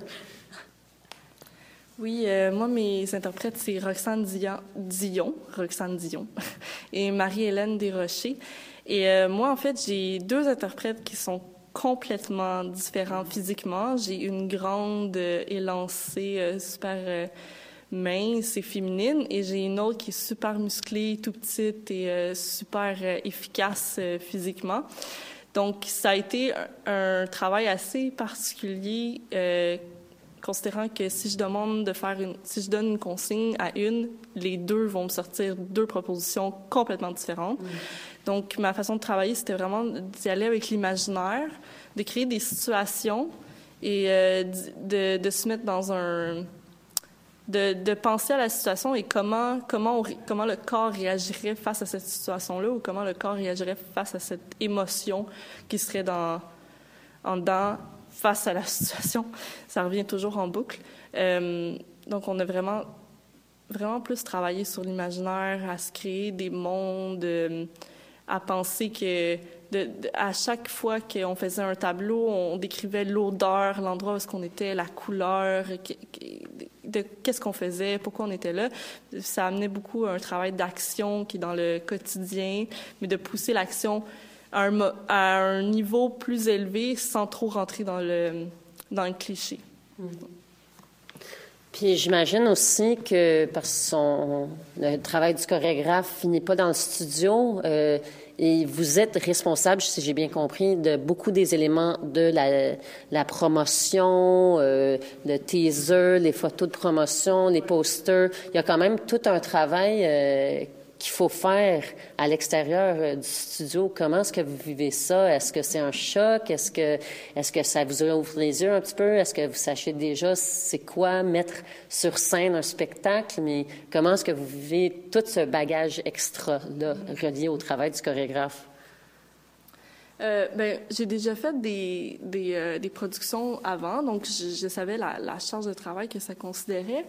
[SPEAKER 7] oui, euh, moi, mes interprètes, c'est Roxane Dion, Dion, Roxane Dion et Marie-Hélène Desrochers. Et euh, moi, en fait, j'ai deux interprètes qui sont complètement différents physiquement. J'ai une grande, élancée, super mince et féminine, et j'ai une autre qui est super musclée, tout petite et euh, super euh, efficace euh, physiquement. Donc, ça a été un, un travail assez particulier, considérant que si je demande de faire une, si je donne une consigne à une, les deux vont me sortir deux propositions complètement différentes. Mmh. Donc, ma façon de travailler, c'était vraiment d'y aller avec l'imaginaire, de créer des situations et de, de se mettre dans un de, penser à la situation et comment, comment le corps réagirait face à cette situation-là ou comment le corps réagirait face à cette émotion qui serait dans, en dedans face à la situation. Ça revient toujours en boucle. Euh, donc, on a vraiment, vraiment plus travaillé sur l'imaginaire, à se créer des mondes, euh, à penser que à chaque fois qu'on faisait un tableau, on décrivait l'odeur, l'endroit où est-ce qu'on était, la couleur, de qu'est-ce qu'on faisait, pourquoi on était là. Ça amenait beaucoup un travail d'action qui est dans le quotidien, mais de pousser l'action à un, à niveau plus élevé sans trop rentrer dans le, dans le cliché.
[SPEAKER 5] Mmh. Puis j'imagine aussi que parce que le travail du chorégraphe finit pas dans le studio, euh, et vous êtes responsable, si j'ai bien compris, de beaucoup des éléments de la, promotion, euh, le teaser, les photos de promotion, les posters. Il y a quand même tout un travail euh, qu'il faut faire à l'extérieur euh, du studio? Comment est-ce que vous vivez ça? Est-ce que c'est un choc? Est-ce que, est-ce que ça vous ouvre les yeux un petit peu? Est-ce que vous sachez déjà c'est quoi mettre sur scène un spectacle? Mais comment est-ce que vous vivez tout ce bagage extra-là relié au travail du chorégraphe?
[SPEAKER 7] Euh, ben, j'ai déjà fait des, des, euh, productions avant, donc je, je savais la, la, charge de travail que ça considérait.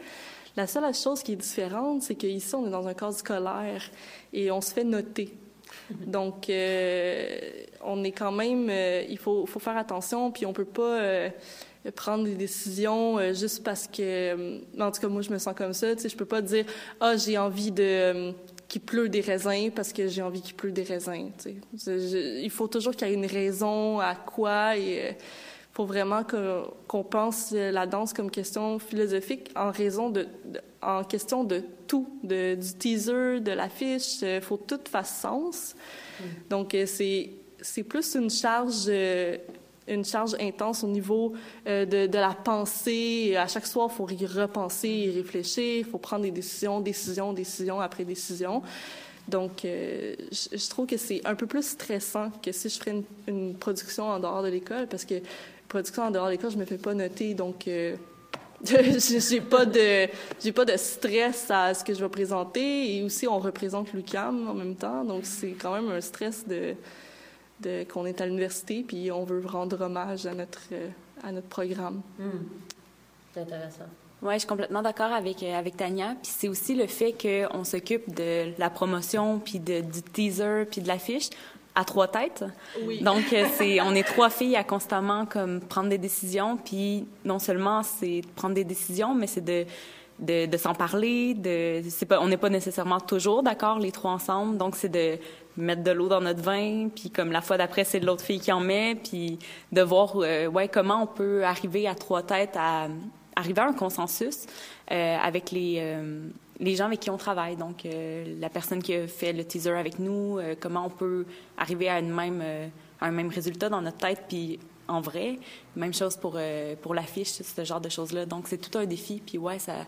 [SPEAKER 7] La seule chose qui est différente, c'est qu'ici, on est dans un cadre scolaire et on se fait noter. Donc, euh, on est quand même, euh, il faut, faut, faire attention, puis on peut pas euh, prendre des décisions euh, juste parce que, euh, en tout cas, moi, je me sens comme ça. Tu sais, je peux pas dire, ah, j'ai envie de euh, qu'il pleut des raisins parce que j'ai envie qu'il pleut des raisins. Il faut toujours qu'il y ait une raison à quoi et faut vraiment qu'on qu pense la danse comme question philosophique en raison de, de en question de tout, de, du teaser, de l'affiche. Il faut que tout fasse sens. Mm. Donc c'est c'est plus une charge une charge intense au niveau euh, de, de, la pensée. À chaque soir, il faut y repenser, y réfléchir, il faut prendre des décisions, décisions, décisions après décisions. Donc, euh, je, je, trouve que c'est un peu plus stressant que si je ferais une, une production en dehors de l'école, parce que production en dehors de l'école, je me fais pas noter, donc euh, j'ai pas de j'ai pas de stress à ce que je vais présenter. Et aussi, on représente l'UCAM en même temps, donc c'est quand même un stress de de, qu'on est à l'université, puis on veut rendre hommage à notre, euh, à notre programme.
[SPEAKER 5] Mmh. C'est intéressant.
[SPEAKER 6] Oui, je suis complètement d'accord avec, euh, avec Tania. Puis c'est aussi le fait qu'on s'occupe de la promotion, puis de, du teaser, puis de l'affiche à trois têtes.
[SPEAKER 7] Oui.
[SPEAKER 6] Donc, euh, c'est, on est trois filles à constamment comme prendre des décisions. Puis non seulement c'est de prendre des décisions, mais c'est de, de, de s'en parler. De, c'est pas, on n'est pas nécessairement toujours d'accord les trois ensemble. Donc, c'est de mettre de l'eau dans notre vin, puis comme la fois d'après, c'est l'autre fille qui en met, puis de voir euh, ouais, comment on peut arriver à trois têtes à arriver à un consensus euh, avec les, euh, les gens avec qui on travaille. Donc, euh, la personne qui a fait le teaser avec nous, euh, comment on peut arriver à, une même, euh, à un même résultat dans notre tête, puis en vrai. Même chose pour, pour l'affiche, ce genre de choses-là. Donc, c'est tout un défi. Puis ouais, ça,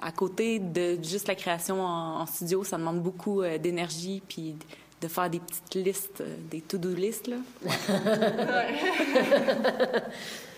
[SPEAKER 6] à côté de juste la création en, en studio, ça demande beaucoup d'énergie, puis de faire des petites listes, des to-do listes, là.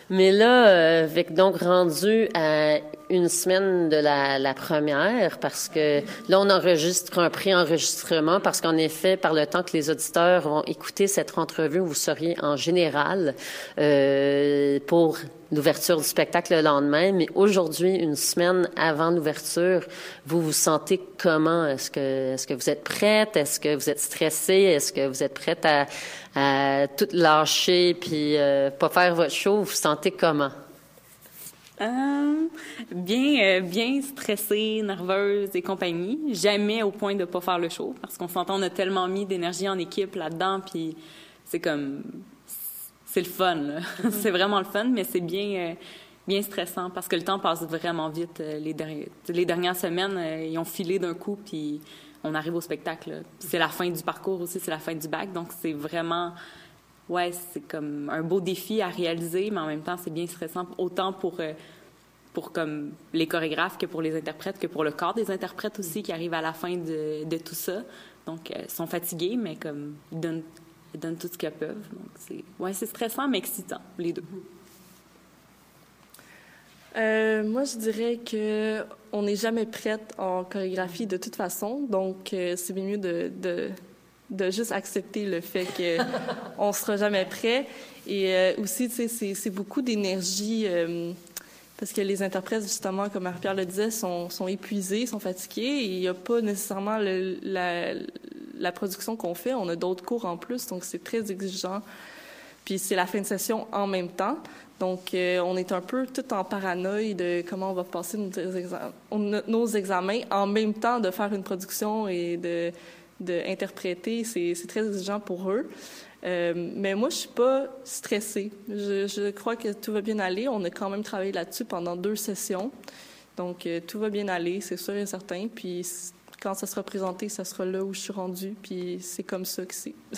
[SPEAKER 5] Mais là, euh, avec donc rendu à une semaine de la, la, première, parce que là, on enregistre un pré-enregistrement, parce qu'en effet, par le temps que les auditeurs vont écouter cette entrevue, vous seriez en général euh, pour l'ouverture du spectacle le lendemain, mais aujourd'hui, une semaine avant l'ouverture, vous vous sentez comment? Est-ce que, est-ce que vous êtes prête? Est-ce que vous êtes stressée? Est-ce que vous êtes prête à, à tout lâcher puis euh, pas faire votre show? Vous vous sentez comment?
[SPEAKER 6] Euh, bien, euh, bien stressée, nerveuse et compagnie. Jamais au point de pas faire le show parce qu'on s'entend, on a tellement mis d'énergie en équipe là-dedans, puis c'est comme, c'est le fun. Mm-hmm. c'est vraiment le fun, mais c'est bien, euh, bien stressant parce que le temps passe vraiment vite. Euh, les, dernières semaines, euh, ils ont filé d'un coup, puis on arrive au spectacle. C'est la fin du parcours aussi, c'est la fin du bac, donc c'est vraiment ouais, c'est comme un beau défi à réaliser, mais en même temps, c'est bien stressant, autant pour, euh, pour comme les chorégraphes que pour les interprètes, que pour le corps des interprètes aussi, qui arrivent à la fin de, de tout ça. Donc, ils sont fatigués, mais comme ils donnent, ils donnent tout ce qu'ils peuvent. Donc, c'est ouais, c'est stressant, mais excitant, les deux.
[SPEAKER 7] Euh, moi, je dirais que on n'est jamais prête en chorégraphie de toute façon, donc euh, c'est bien mieux de, de de juste accepter le fait qu'on ne sera jamais prêt. Et euh, aussi, tu sais, c'est beaucoup d'énergie euh, parce que les interprètes, justement, comme Marie-Pierre le disait, sont, sont épuisés, sont fatigués et il n'y a pas nécessairement le, la, la production qu'on fait. On a d'autres cours en plus, donc c'est très exigeant. Puis c'est la fin de session en même temps. Donc, euh, on est un peu tout en paranoïe de comment on va passer nos, exam nos examens en même temps de faire une production et de d'interpréter, c'est très exigeant pour eux. Euh, mais moi, je suis pas stressée. Je, je, crois que tout va bien aller. On a quand même travaillé là-dessus pendant deux sessions. Donc, euh, tout va bien aller, c'est sûr et certain. Puis, quand ça sera présenté, ça sera là où je suis rendue. Puis, c'est comme ça que c'est.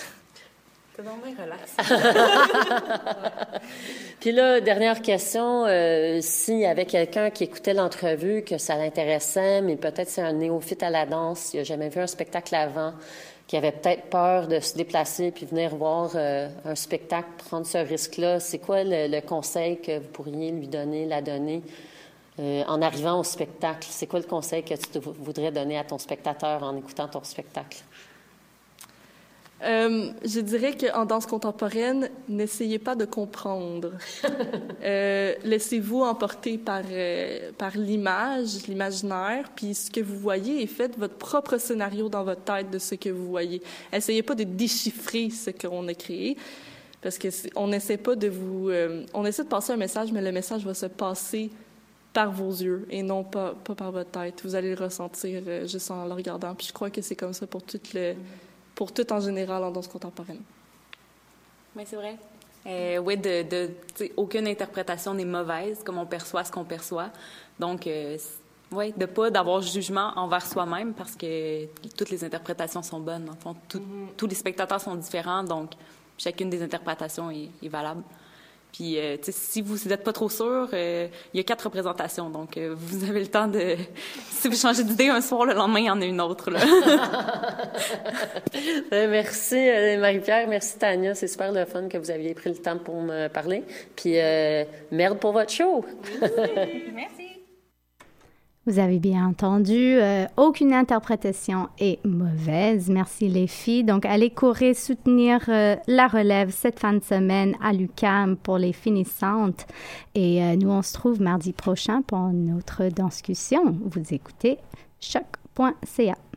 [SPEAKER 6] C'était donc bien relax.
[SPEAKER 5] Puis là, dernière question, euh, s'il y avait quelqu'un qui écoutait l'entrevue, que ça l'intéressait, mais peut-être c'est un néophyte à la danse, il n'a jamais vu un spectacle avant, qui avait peut-être peur de se déplacer puis venir voir euh, un spectacle, prendre ce risque-là, c'est quoi le, conseil que vous pourriez lui donner, la donner? Euh, en arrivant au spectacle? C'est quoi le conseil que tu voudrais donner à ton spectateur en écoutant ton spectacle?
[SPEAKER 7] Euh, je dirais qu'en danse contemporaine, n'essayez pas de comprendre. euh, Laissez-vous emporter par, euh, par l'image, l'imaginaire, puis ce que vous voyez et faites votre propre scénario dans votre tête de ce que vous voyez. Essayez pas de déchiffrer ce qu'on a créé, parce que on n'essaie pas de vous, on essaie de passer un message, mais le message va se passer par vos yeux et non pas, pas par votre tête. Vous allez le ressentir euh, juste en le regardant. Puis je crois que c'est comme ça pour tout le pour tout en général en danse contemporaine.
[SPEAKER 6] Oui, c'est vrai. Euh, oui, de, de aucune interprétation n'est mauvaise, comme on perçoit ce qu'on perçoit. Donc, euh, oui, de pas d'avoir jugement envers soi-même parce que toutes les interprétations sont bonnes. En fond, mm-hmm. tous les spectateurs sont différents, donc chacune des interprétations est valable. Puis, euh, si vous n'êtes pas trop sûr, euh, il y a quatre représentations. Donc, euh, vous avez le temps de... Si vous changez d'idée un soir, le lendemain, il y en a une autre. Là.
[SPEAKER 5] merci, Marie-Pierre. Merci, Tania. C'est super le fun que vous aviez pris le temps pour me parler. Puis, merde pour votre show.
[SPEAKER 3] merci. Vous avez bien entendu, euh, aucune interprétation est mauvaise. Merci les filles. Donc, allez courir soutenir euh, la relève cette fin de semaine à l'UCAM pour les finissantes. Et euh, nous, on se trouve mardi prochain pour notre discussion. Vous écoutez choc.ca.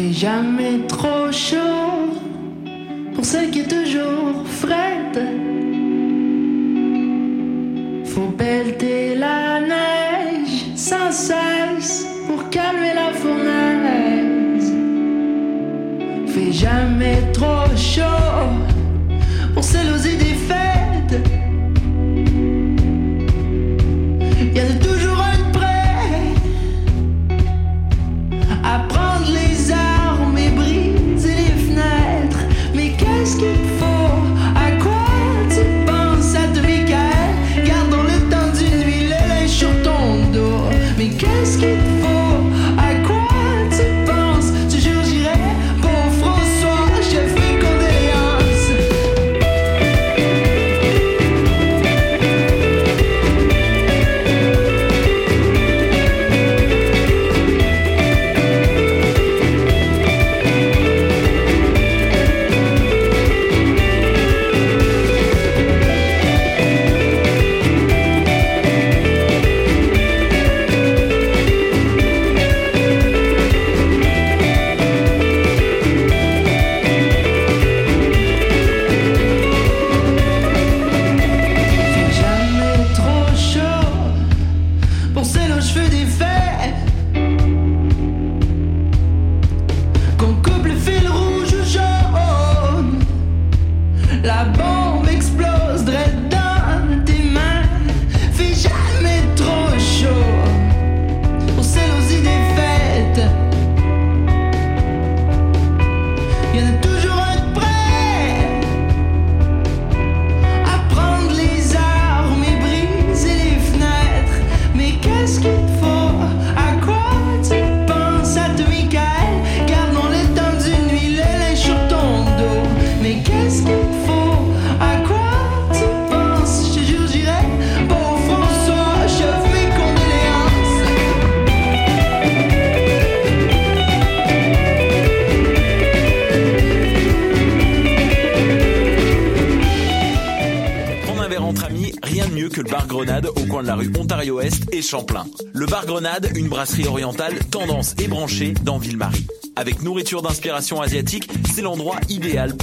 [SPEAKER 8] fait jamais trop chaud pour celle qui est toujours frette. Faut pelleter la neige sans cesse pour calmer la fournaise. Fait jamais trop chaud pour celle aux idées faites. Y a de toujours
[SPEAKER 9] Le bar Grenade, une brasserie orientale tendance et branchée dans Ville-Marie. Avec nourriture d'inspiration asiatique, c'est l'endroit idéal pour